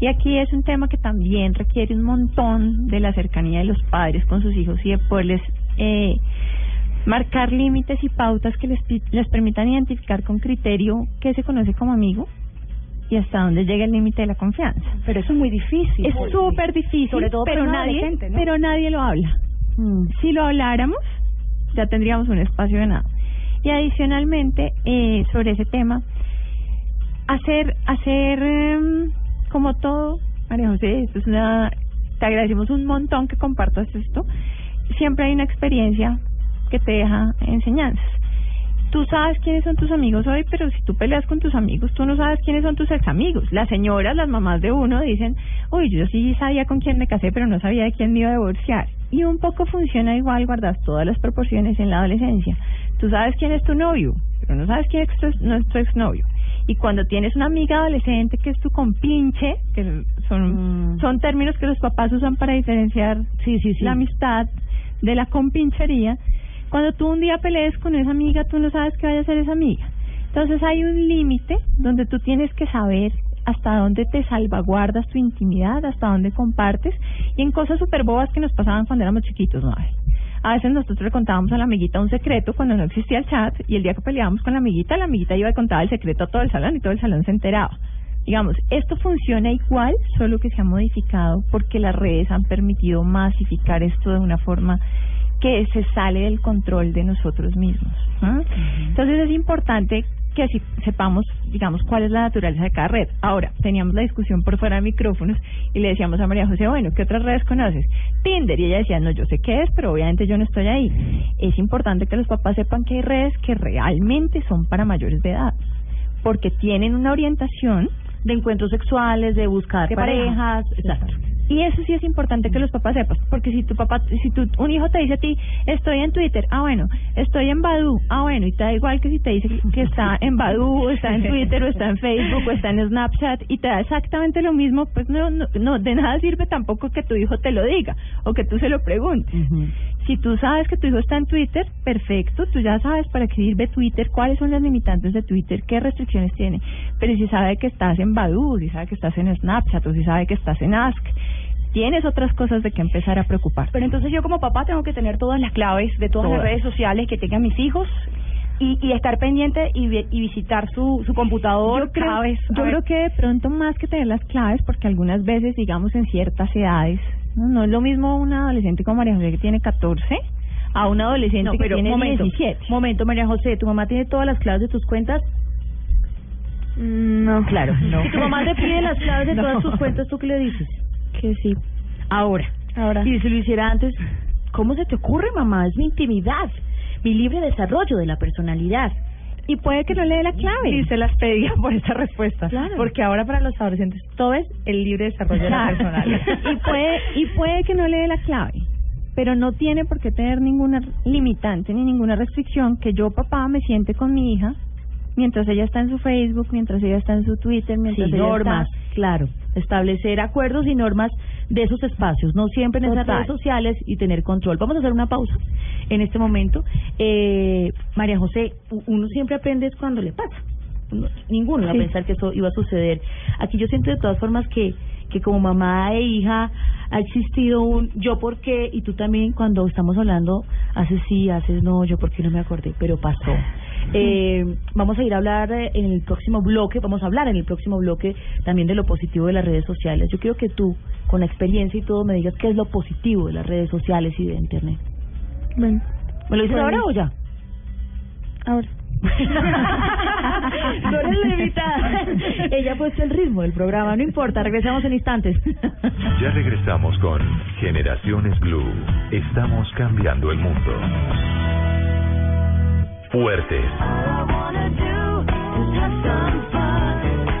Y aquí es un tema que también requiere un montón de la cercanía de los padres con sus hijos y de poderles eh, marcar límites y pautas que les, les permitan identificar con criterio qué se conoce como amigo y hasta dónde llega el límite de la confianza. Pero eso es muy difícil. Es súper difícil, Sobre todo pero nadie, ¿no? pero nadie lo habla. Si lo habláramos, ya tendríamos un espacio ganado. Y adicionalmente, eh, sobre ese tema, hacer, hacer em, como todo, María José, esto es una, te agradecemos un montón que compartas esto. Siempre hay una experiencia que te deja enseñanzas. Tú sabes quiénes son tus amigos hoy, pero si tú peleas con tus amigos, tú no sabes quiénes son tus ex amigos. Las señoras, las mamás de uno dicen, uy, yo sí sabía con quién me casé, pero no sabía de quién me iba a divorciar. Y un poco funciona igual, guardas todas las proporciones en la adolescencia. Tú sabes quién es tu novio, pero no sabes quién es tu, no es tu exnovio. Y cuando tienes una amiga adolescente que es tu compinche, que son, son términos que los papás usan para diferenciar la amistad de la compinchería, cuando tú un día pelees con esa amiga, tú no sabes qué vaya a ser esa amiga. Entonces hay un límite donde tú tienes que saber hasta dónde te salvaguardas tu intimidad, hasta dónde compartes, y en cosas súper bobas que nos pasaban cuando éramos chiquitos, ¿no? A veces nosotros le contábamos a la amiguita un secreto cuando no existía el chat, y el día que peleábamos con la amiguita, la amiguita iba y contaba el secreto a todo el salón y todo el salón se enteraba. Digamos, esto funciona igual, solo que se ha modificado porque las redes han permitido masificar esto de una forma que se sale del control de nosotros mismos. Entonces es importante que así sepamos, digamos, cuál es la naturaleza de cada red. Ahora, teníamos la discusión por fuera de micrófonos y le decíamos a María José, bueno, ¿qué otras redes conoces? Tinder. Y ella decía, no, yo sé qué es, pero obviamente yo no estoy ahí. Es importante que los papás sepan que hay redes que realmente son para mayores de edad, porque tienen una orientación de encuentros sexuales, de buscar parejas, exacto. Y eso sí es importante que los papás sepan, porque si tu papá, si tu, un hijo te dice a ti, estoy en Twitter, ah bueno, estoy en Badu, ah bueno, y te da igual que si te dice que está en Badu, o está en Twitter, o está en Facebook, o está en Snapchat, y te da exactamente lo mismo, pues no, no, no de nada sirve tampoco que tu hijo te lo diga, o que tú se lo preguntes. Si tú sabes que tu hijo está en Twitter, perfecto, tú ya sabes para qué sirve Twitter, cuáles son las limitantes de Twitter, qué restricciones tiene. Pero si sabe que estás en Badu, si sabe que estás en Snapchat o si sabe que estás en Ask, tienes otras cosas de que empezar a preocupar. Pero entonces yo como papá tengo que tener todas las claves de todas, Todas. las redes sociales que tengan mis hijos y, y estar pendiente y, vi- y visitar su, su computador Yo creo, cada vez. A yo ver. creo que de pronto más que tener las claves, porque algunas veces, digamos, en ciertas edades, no, no es lo mismo una adolescente como María José que tiene 14 a una adolescente No, que tiene momento, 17. momento, María José, ¿tu mamá tiene todas las claves de tus cuentas? No. Claro, no. Si tu mamá te pide las claves de No. todas tus cuentas, ¿tú qué le dices? Que sí. Ahora. Ahora. Y si lo hiciera antes, ¿cómo se te ocurre, mamá? Es mi intimidad, mi libre desarrollo de la personalidad. Y puede que no le dé la clave. Y se las pedía por esta respuesta. Claro. Porque ahora para los adolescentes todo es el libre desarrollo de la personalidad. y puede y puede que no le dé la clave pero no tiene por qué tener ninguna limitante ni ninguna restricción que yo papá me siente con mi hija mientras ella está en su Facebook mientras ella está en su Twitter mientras Sí, ella normas, está claro. Establecer acuerdos y normas de esos espacios, no siempre en esas Total. redes sociales y tener control. Vamos a hacer una pausa en este momento. Eh, María José, uno siempre aprende cuando le pasa. Uno- ninguno iba a Sí. pensar que eso iba a suceder. Aquí yo siento de todas formas que que como mamá e hija ha existido un yo por qué y tú también cuando estamos hablando haces sí, haces no, yo por qué no me acordé, pero pasó. Eh, vamos a ir a hablar eh, en el próximo bloque, vamos a hablar en el próximo bloque también de lo positivo de las redes sociales. Yo quiero que tú, con la experiencia y todo, me digas qué es lo positivo de las redes sociales y de Internet. Bueno. ¿Me lo dices Pues- ahora o ya? Ahora. Tú eres la invitada. Ella ha puesto el ritmo del programa, no importa, regresamos en instantes. Ya regresamos con Generaciones Blue. Estamos cambiando el mundo. Fuertes.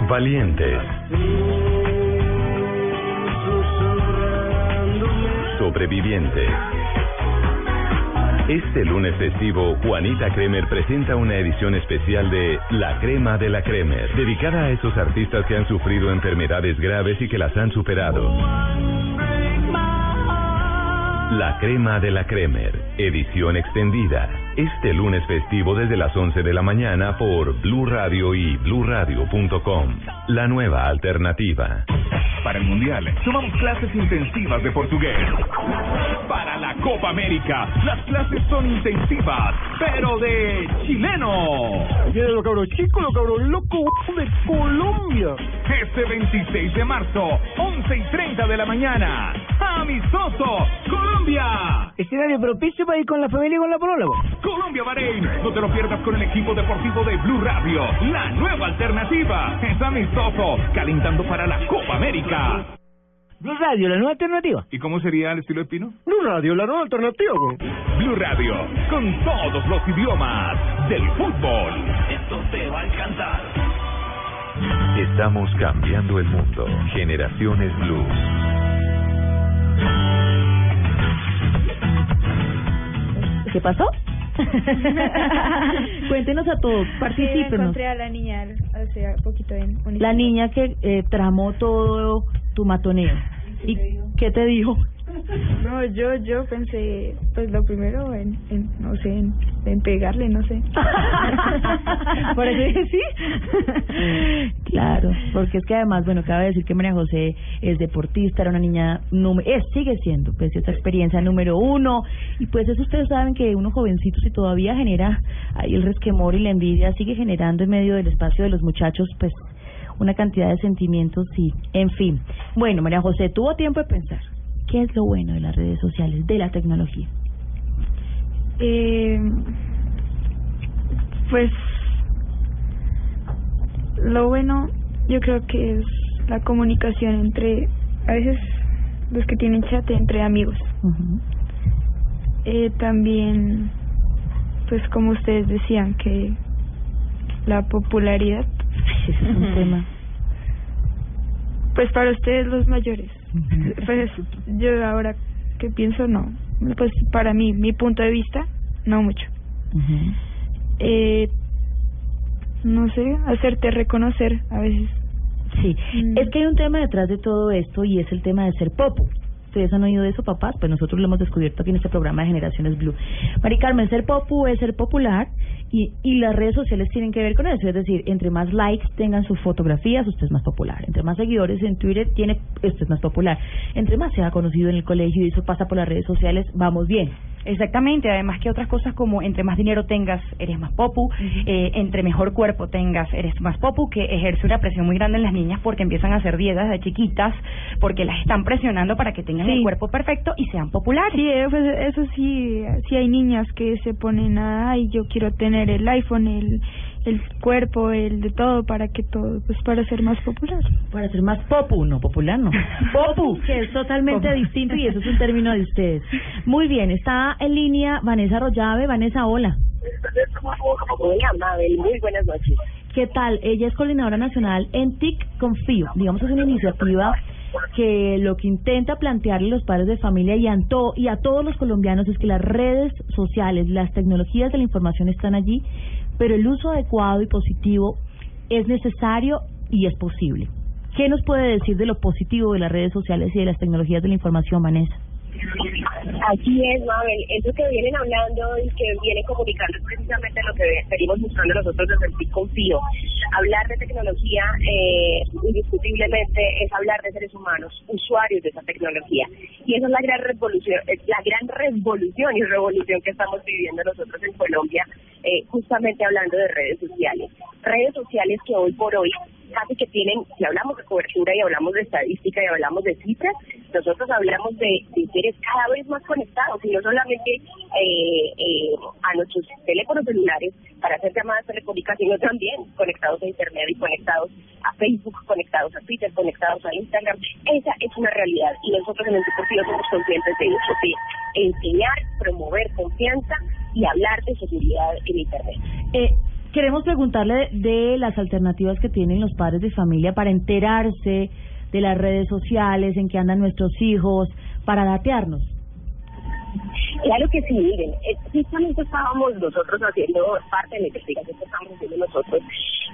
Valientes. Sobrevivientes. Este lunes festivo, Juanita Kremer presenta una edición especial de La Crema de la Kremer, dedicada a esos artistas que han sufrido enfermedades graves y que las han superado. La Crema de la Kremer, edición extendida. Este lunes festivo desde las 11 de la mañana por Blue Radio y bluradio.com. La nueva alternativa. Para el Mundial, tomamos clases intensivas de portugués. Copa América, las clases son intensivas, pero de chileno. Vienen los cabros chicos, los cabros locos de Colombia. Este 26 de marzo, 11 y 30 de la mañana. Amistoso, Colombia. Escenario propicio para ir con la familia y con la polola. po. Colombia Bahrein. No te lo pierdas con el equipo deportivo de Blue Radio. La nueva alternativa. Es amistoso, calentando para la Copa América. Blue Radio, la nueva alternativa. ¿Y cómo sería el estilo de Pino? Blue Radio, la nueva alternativa. Blue Radio, con todos los idiomas del fútbol. Esto te va a encantar. Estamos cambiando el mundo. Generaciones Blue. ¿Qué pasó? Cuéntenos a todos, Sí, particípenos. encontré a la niña hace poquito en La niña que eh, tramó todo tu matoneo. ¿Y qué te dijo? No, yo yo pensé, pues lo primero en, en no sé, en, en pegarle, no sé. Por eso dije sí. Claro, porque es que además, bueno, cabe decir que María José es deportista, era una niña, número, es, sigue siendo, pues esa experiencia número uno, y pues eso ustedes saben que uno jovencito si todavía genera ahí el resquemor y la envidia, sigue generando en medio del espacio de los muchachos, pues una cantidad de sentimientos, sí, en fin. Bueno, María José, tuvo tiempo de pensar, ¿qué es lo bueno de las redes sociales, de la tecnología? Eh, pues lo bueno yo creo que es la comunicación entre a veces los que tienen chat entre amigos. Eh, también pues como ustedes decían que la popularidad Ese es un tema. Pues para ustedes los mayores. Pues yo ahora que pienso no. Pues para mí, mi punto de vista, no mucho. Eh, no sé, hacerte reconocer a veces. Sí, es que hay un tema detrás de todo esto y es el tema de ser popo. ¿Ustedes han oído de eso, papás? Pues nosotros lo hemos descubierto aquí en este programa de Generaciones Blue. Mari Carmen, ser popu es ser popular y, y las redes sociales tienen que ver con eso. Es decir, entre más likes tengan sus fotografías, usted es más popular. Entre más seguidores en Twitter tiene, usted es más popular. Entre más sea conocido en el colegio y eso pasa por las redes sociales, vamos bien. Exactamente, además que otras cosas como entre más dinero tengas, eres más popu, eh, entre mejor cuerpo tengas, eres más popu, que ejerce una presión muy grande en las niñas porque empiezan a hacer dietas de chiquitas, porque las están presionando para que tengan el cuerpo perfecto y sean populares. Sí, eso sí, sí hay niñas que se ponen a, ay, yo quiero tener el iPhone, el, el cuerpo, el de todo, para que todo, pues para ser más popular. Para ser más popu, no popular, no. Popu, que es totalmente Popu. distinto y eso es un término de ustedes. Muy bien, está en línea Vanessa Rollave. Vanessa, hola. Muy buenas noches. ¿Qué tal? Ella es coordinadora nacional en TIC Confío. Digamos es una iniciativa que lo que intenta plantearle a los padres de familia y a, y a todos los colombianos es que las redes sociales, las tecnologías de la información están allí, pero el uso adecuado y positivo es necesario y es posible. ¿Qué nos puede decir de lo positivo de las redes sociales y de las tecnologías de la información, Vanessa? Así es, Mabel. Eso que vienen hablando y que viene comunicando es precisamente lo que venimos buscando nosotros desde el Confío. Hablar de tecnología, eh, indiscutiblemente, es hablar de seres humanos, usuarios de esa tecnología. Y esa es la gran revolución, es la gran revolución y revolución que estamos viviendo nosotros en Colombia, eh, justamente hablando de redes sociales. Redes sociales que hoy por hoy casi que tienen, si hablamos de cobertura y hablamos de estadística y hablamos de cifras, nosotros hablamos de, de seres cada vez más conectados y no solamente eh, eh, a nuestros teléfonos celulares para hacer llamadas telefónicas, sino también conectados a Internet y conectados a Facebook, conectados a Twitter, conectados a Instagram. Esa es una realidad y nosotros en el Deportivo somos conscientes de eso, de enseñar, promover confianza y hablar de seguridad en Internet. Eh, queremos preguntarle de las alternativas que tienen los padres de familia para enterarse de las redes sociales, en que andan nuestros hijos, para datearnos. Claro que sí, miren, eh, justamente estábamos nosotros haciendo parte de la investigación que estamos haciendo nosotros,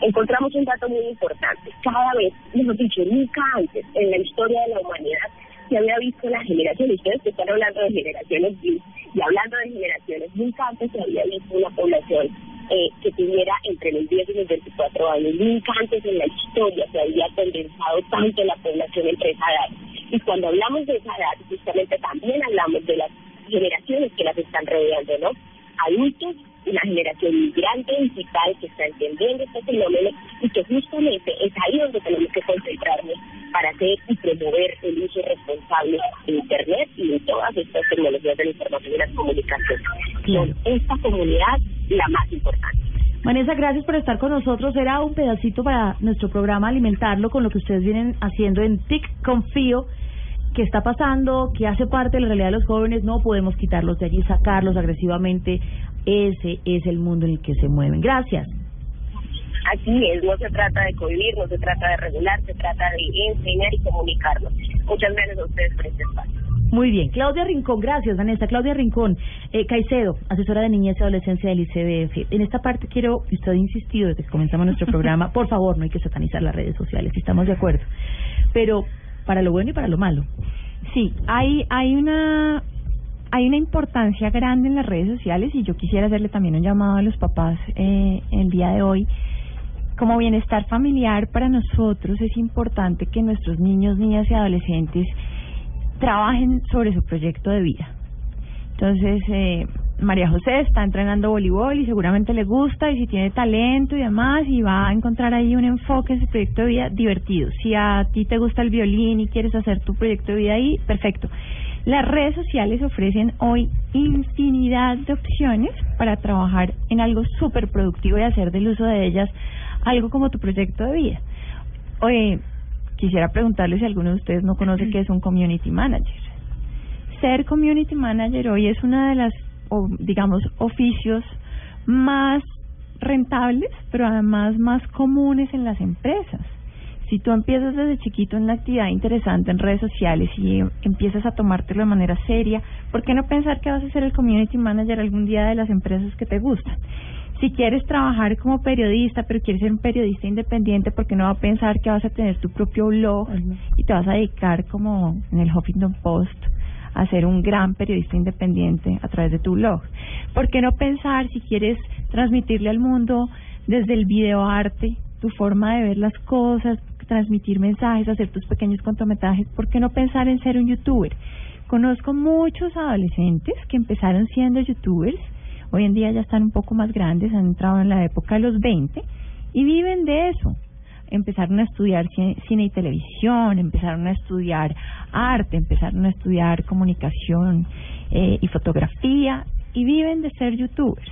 encontramos un dato muy importante. Cada vez, mejor dicho, nunca antes en la historia de la humanidad se había visto la generación, ustedes que están hablando de generaciones y, y hablando de generaciones, nunca antes se había visto una población eh, que tuviera entre los 10 y los 24 años, nunca antes en la historia se había condensado tanto la población entre esa edad. Y cuando hablamos de esa edad, justamente también hablamos de las generaciones que las están rodeando, ¿no? Adultos, una generación migrante digital que está entendiendo este fenómeno y que justamente es ahí donde tenemos que concentrarnos para hacer y promover el uso responsable de Internet y de todas estas tecnologías de la información y la comunicación. Son esta comunidad la más importante. Vanessa, gracias por estar con nosotros. Era un pedacito para nuestro programa alimentarlo con lo que ustedes vienen haciendo en TIC Confío. ¿Qué está pasando? ¿Qué hace parte de la realidad de los jóvenes? No podemos quitarlos de allí, sacarlos agresivamente. Ese es el mundo en el que se mueven. Gracias. Así es, no se trata de cohibir, no se trata de regular, se trata de enseñar y comunicarnos. Muchas gracias a ustedes por este espacio. Muy bien. Claudia Rincón, gracias, Vanessa. Claudia Rincón, eh, Caicedo, asesora de niñez y adolescencia del ICBF. En esta parte quiero, y usted ha insistido desde que comenzamos nuestro programa, por favor, no hay que satanizar las redes sociales, estamos de acuerdo. Pero para lo bueno y para lo malo. Sí, hay, hay una hay una importancia grande en las redes sociales y yo quisiera hacerle también un llamado a los papás eh, el día de hoy. Como bienestar familiar para nosotros es importante que nuestros niños, niñas y adolescentes trabajen sobre su proyecto de vida. Entonces, eh, María José está entrenando voleibol y seguramente le gusta y si tiene talento y demás y va a encontrar ahí un enfoque en su proyecto de vida divertido. Si a ti te gusta el violín y quieres hacer tu proyecto de vida ahí, perfecto. Las redes sociales ofrecen hoy infinidad de opciones para trabajar en algo súper productivo y hacer del uso de ellas algo como tu proyecto de vida. Oye, quisiera preguntarle si alguno de ustedes no conoce qué es un community manager. Ser community manager hoy es una de las, digamos, oficios más rentables, pero además más comunes en las empresas. Si tú empiezas desde chiquito en una actividad interesante en redes sociales y empiezas a tomártelo de manera seria, ¿por qué no pensar que vas a ser el community manager algún día de las empresas que te gustan? Si quieres trabajar como periodista, pero quieres ser un periodista independiente, ¿por qué no va a pensar que vas a tener tu propio blog y te vas a dedicar como en el Huffington Post a ser un gran periodista independiente a través de tu blog? ¿Por qué no pensar si quieres transmitirle al mundo desde el videoarte tu forma de ver las cosas, transmitir mensajes, hacer tus pequeños cortometrajes? ¿Por qué no pensar en ser un youtuber? Conozco muchos adolescentes que empezaron siendo youtubers, hoy en día ya están un poco más grandes, han entrado en la época de los 20 y viven de eso empezaron a estudiar cine y televisión, empezaron a estudiar arte, empezaron a estudiar comunicación eh, y fotografía y viven de ser youtubers.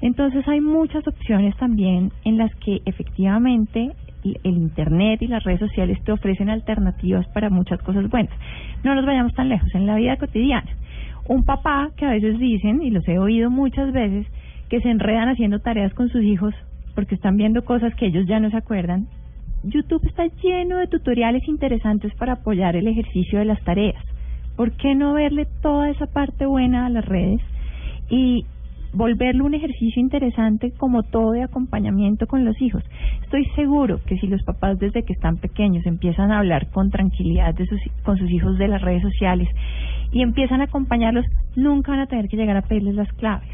Entonces hay muchas opciones también en las que efectivamente el Internet y las redes sociales te ofrecen alternativas para muchas cosas buenas. No nos vayamos tan lejos, en la vida cotidiana. Un papá que a veces dicen, y los he oído muchas veces, que se enredan haciendo tareas con sus hijos porque están viendo cosas que ellos ya no se acuerdan YouTube está lleno de tutoriales interesantes para apoyar el ejercicio de las tareas. ¿Por qué no verle toda esa parte buena a las redes y volverlo un ejercicio interesante como todo de acompañamiento con los hijos? Estoy seguro que si los papás desde que están pequeños empiezan a hablar con tranquilidad de sus, con sus hijos de las redes sociales y empiezan a acompañarlos, nunca van a tener que llegar a pedirles las claves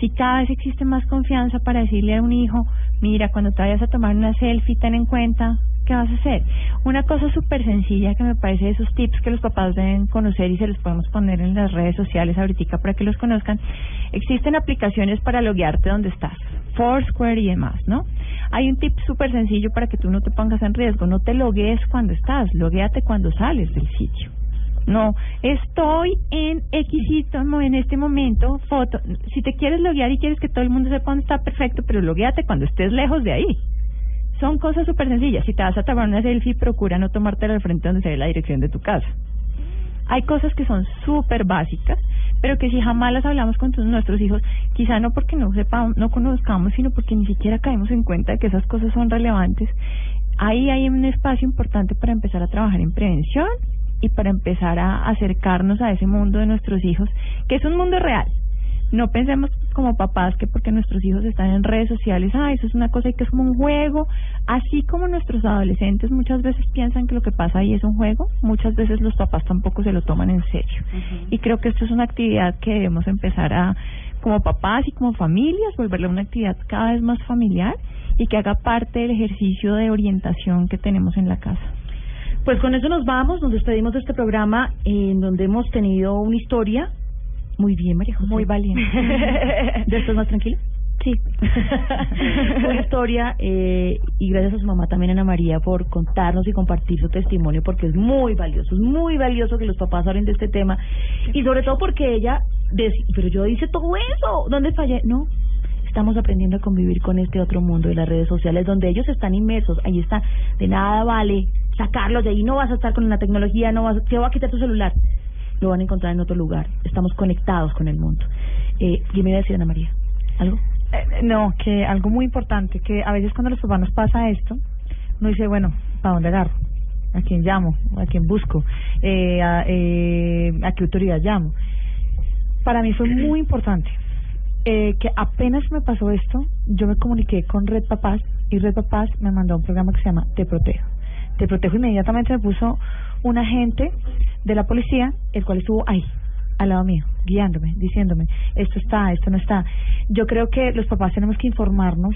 si cada vez existe más confianza para decirle a un hijo, mira, cuando te vayas a tomar una selfie, ten en cuenta qué vas a hacer. Una cosa súper sencilla que me parece de esos tips que los papás deben conocer y se los podemos poner en las redes sociales ahorita para que los conozcan. Existen aplicaciones para loguearte donde estás, Foursquare y demás, ¿no? Hay un tip súper sencillo para que tú no te pongas en riesgo, no te loguees cuando estás, logueate cuando sales del sitio. No, estoy en X en este momento, foto. Si te quieres loguear y quieres que todo el mundo sepa dónde está, perfecto, pero logueate cuando estés lejos de ahí. Son cosas súper sencillas. Si te vas a tomar una selfie, procura no tomártela al frente donde se ve la dirección de tu casa. Hay cosas que son súper básicas, pero que si jamás las hablamos con nuestros hijos, quizá no porque no sepamos, no conozcamos, sino porque ni siquiera caemos en cuenta de que esas cosas son relevantes. Ahí hay un espacio importante para empezar a trabajar en prevención y para empezar a acercarnos a ese mundo de nuestros hijos, que es un mundo real. No pensemos como papás que porque nuestros hijos están en redes sociales, ah, eso es una cosa y que es como un juego. Así como nuestros adolescentes muchas veces piensan que lo que pasa ahí es un juego, muchas veces los papás tampoco se lo toman en serio. Y creo que esto es una actividad que debemos empezar a, como papás y como familias, volverla una actividad cada vez más familiar y que haga parte del ejercicio de orientación que tenemos en la casa. Pues con eso nos vamos, nos despedimos de este programa en donde hemos tenido una historia muy bien, María José. Muy valiente. ¿De esto más tranquilo? Sí. una historia eh, y gracias a su mamá también Ana María por contarnos y compartir su testimonio porque es muy valioso, es muy valioso que los papás hablen de este tema y sobre todo porque ella, pero yo hice todo eso, ¿dónde fallé? No, estamos aprendiendo a convivir con este otro mundo de las redes sociales donde ellos están inmersos, ahí está, de nada vale sacarlos de ahí, no vas a estar con la tecnología, no vas, te va a quitar tu celular, lo van a encontrar en otro lugar, estamos conectados con el mundo. Eh, ¿Qué me iba a decir Ana María? ¿Algo? Eh, no, que algo muy importante, que a veces cuando a los papás nos pasa esto, uno dice, bueno, ¿para dónde agarro? ¿A quién llamo? ¿A quién busco? Eh, a, eh, ¿A qué autoridad llamo? Para mí fue muy importante eh, que apenas me pasó esto, yo me comuniqué con Red Papás y Red Papás me mandó un programa que se llama Te Protejo. Te Protejo inmediatamente me puso un agente de la policía, el cual estuvo ahí, al lado mío, guiándome, diciéndome, esto está, esto no está. Yo creo que los papás tenemos que informarnos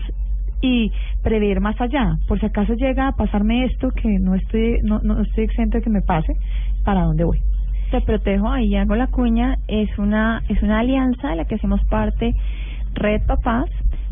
y prever más allá, por si acaso llega a pasarme esto que no estoy no, no estoy exento de que me pase, ¿para dónde voy? Te protejo, ahí hago la cuña, es una es una alianza de la que hacemos parte Red Papás,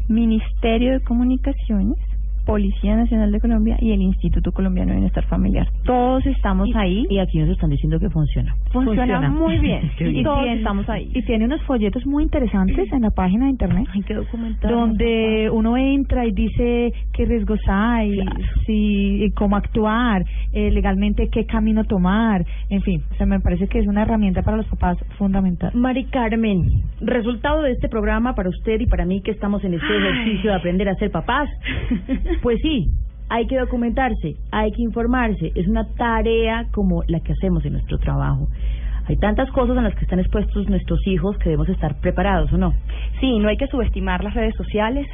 Ministerio de Comunicaciones, Policía Nacional de Colombia y el Instituto Colombiano de Bienestar Familiar. Todos estamos ahí. Y aquí nos están diciendo que funciona. Funciona, muy bien. y todos estamos ahí. Y tiene unos folletos muy interesantes en la página de internet. Hay que documentar. Donde uno entra y dice qué riesgos hay, si, cómo actuar, eh, legalmente qué camino tomar. En fin, se me parece que es una herramienta para los papás fundamental. Mari Carmen, resultado de este programa para usted y para mí que estamos en este ejercicio de aprender a ser papás. Pues sí, Hay que documentarse, hay que informarse. Es una tarea como la que hacemos en nuestro trabajo. Hay tantas cosas en las que están expuestos nuestros hijos que debemos estar preparados, ¿o no? Sí, no hay que subestimar las redes sociales.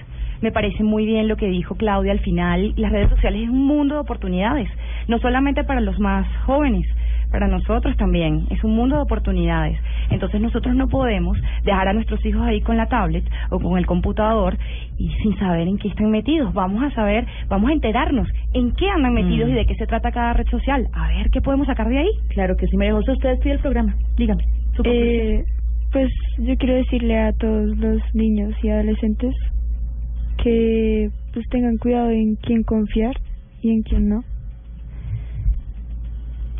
Me parece muy bien lo que dijo Claudia al final. Las redes sociales es un mundo de oportunidades, no solamente para los más jóvenes, para nosotros también. Es un mundo de oportunidades. Entonces nosotros no podemos dejar a nuestros hijos ahí con la tablet o con el computador y sin saber en qué están metidos. Vamos a saber, vamos a enterarnos en qué andan metidos Mm. y de qué se trata cada red social. A ver qué podemos sacar de ahí. Claro que sí, María José, usted pide el programa. Dígame. su Eh, pues yo quiero decirle a todos los niños y adolescentes que pues tengan cuidado en quién confiar y en quién no.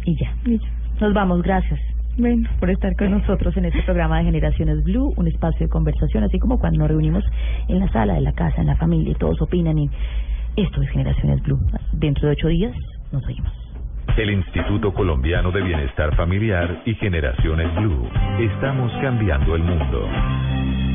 Y ya. Y ya. Nos vamos, gracias. Bueno. por estar con nosotros en este programa de Generaciones Blue, un espacio de conversación, así como cuando nos reunimos en la sala de la casa, en la familia, y todos opinan y esto es Generaciones Blue. Dentro de ocho días nos oímos. El Instituto Colombiano de Bienestar Familiar y Generaciones Blue. Estamos cambiando el mundo.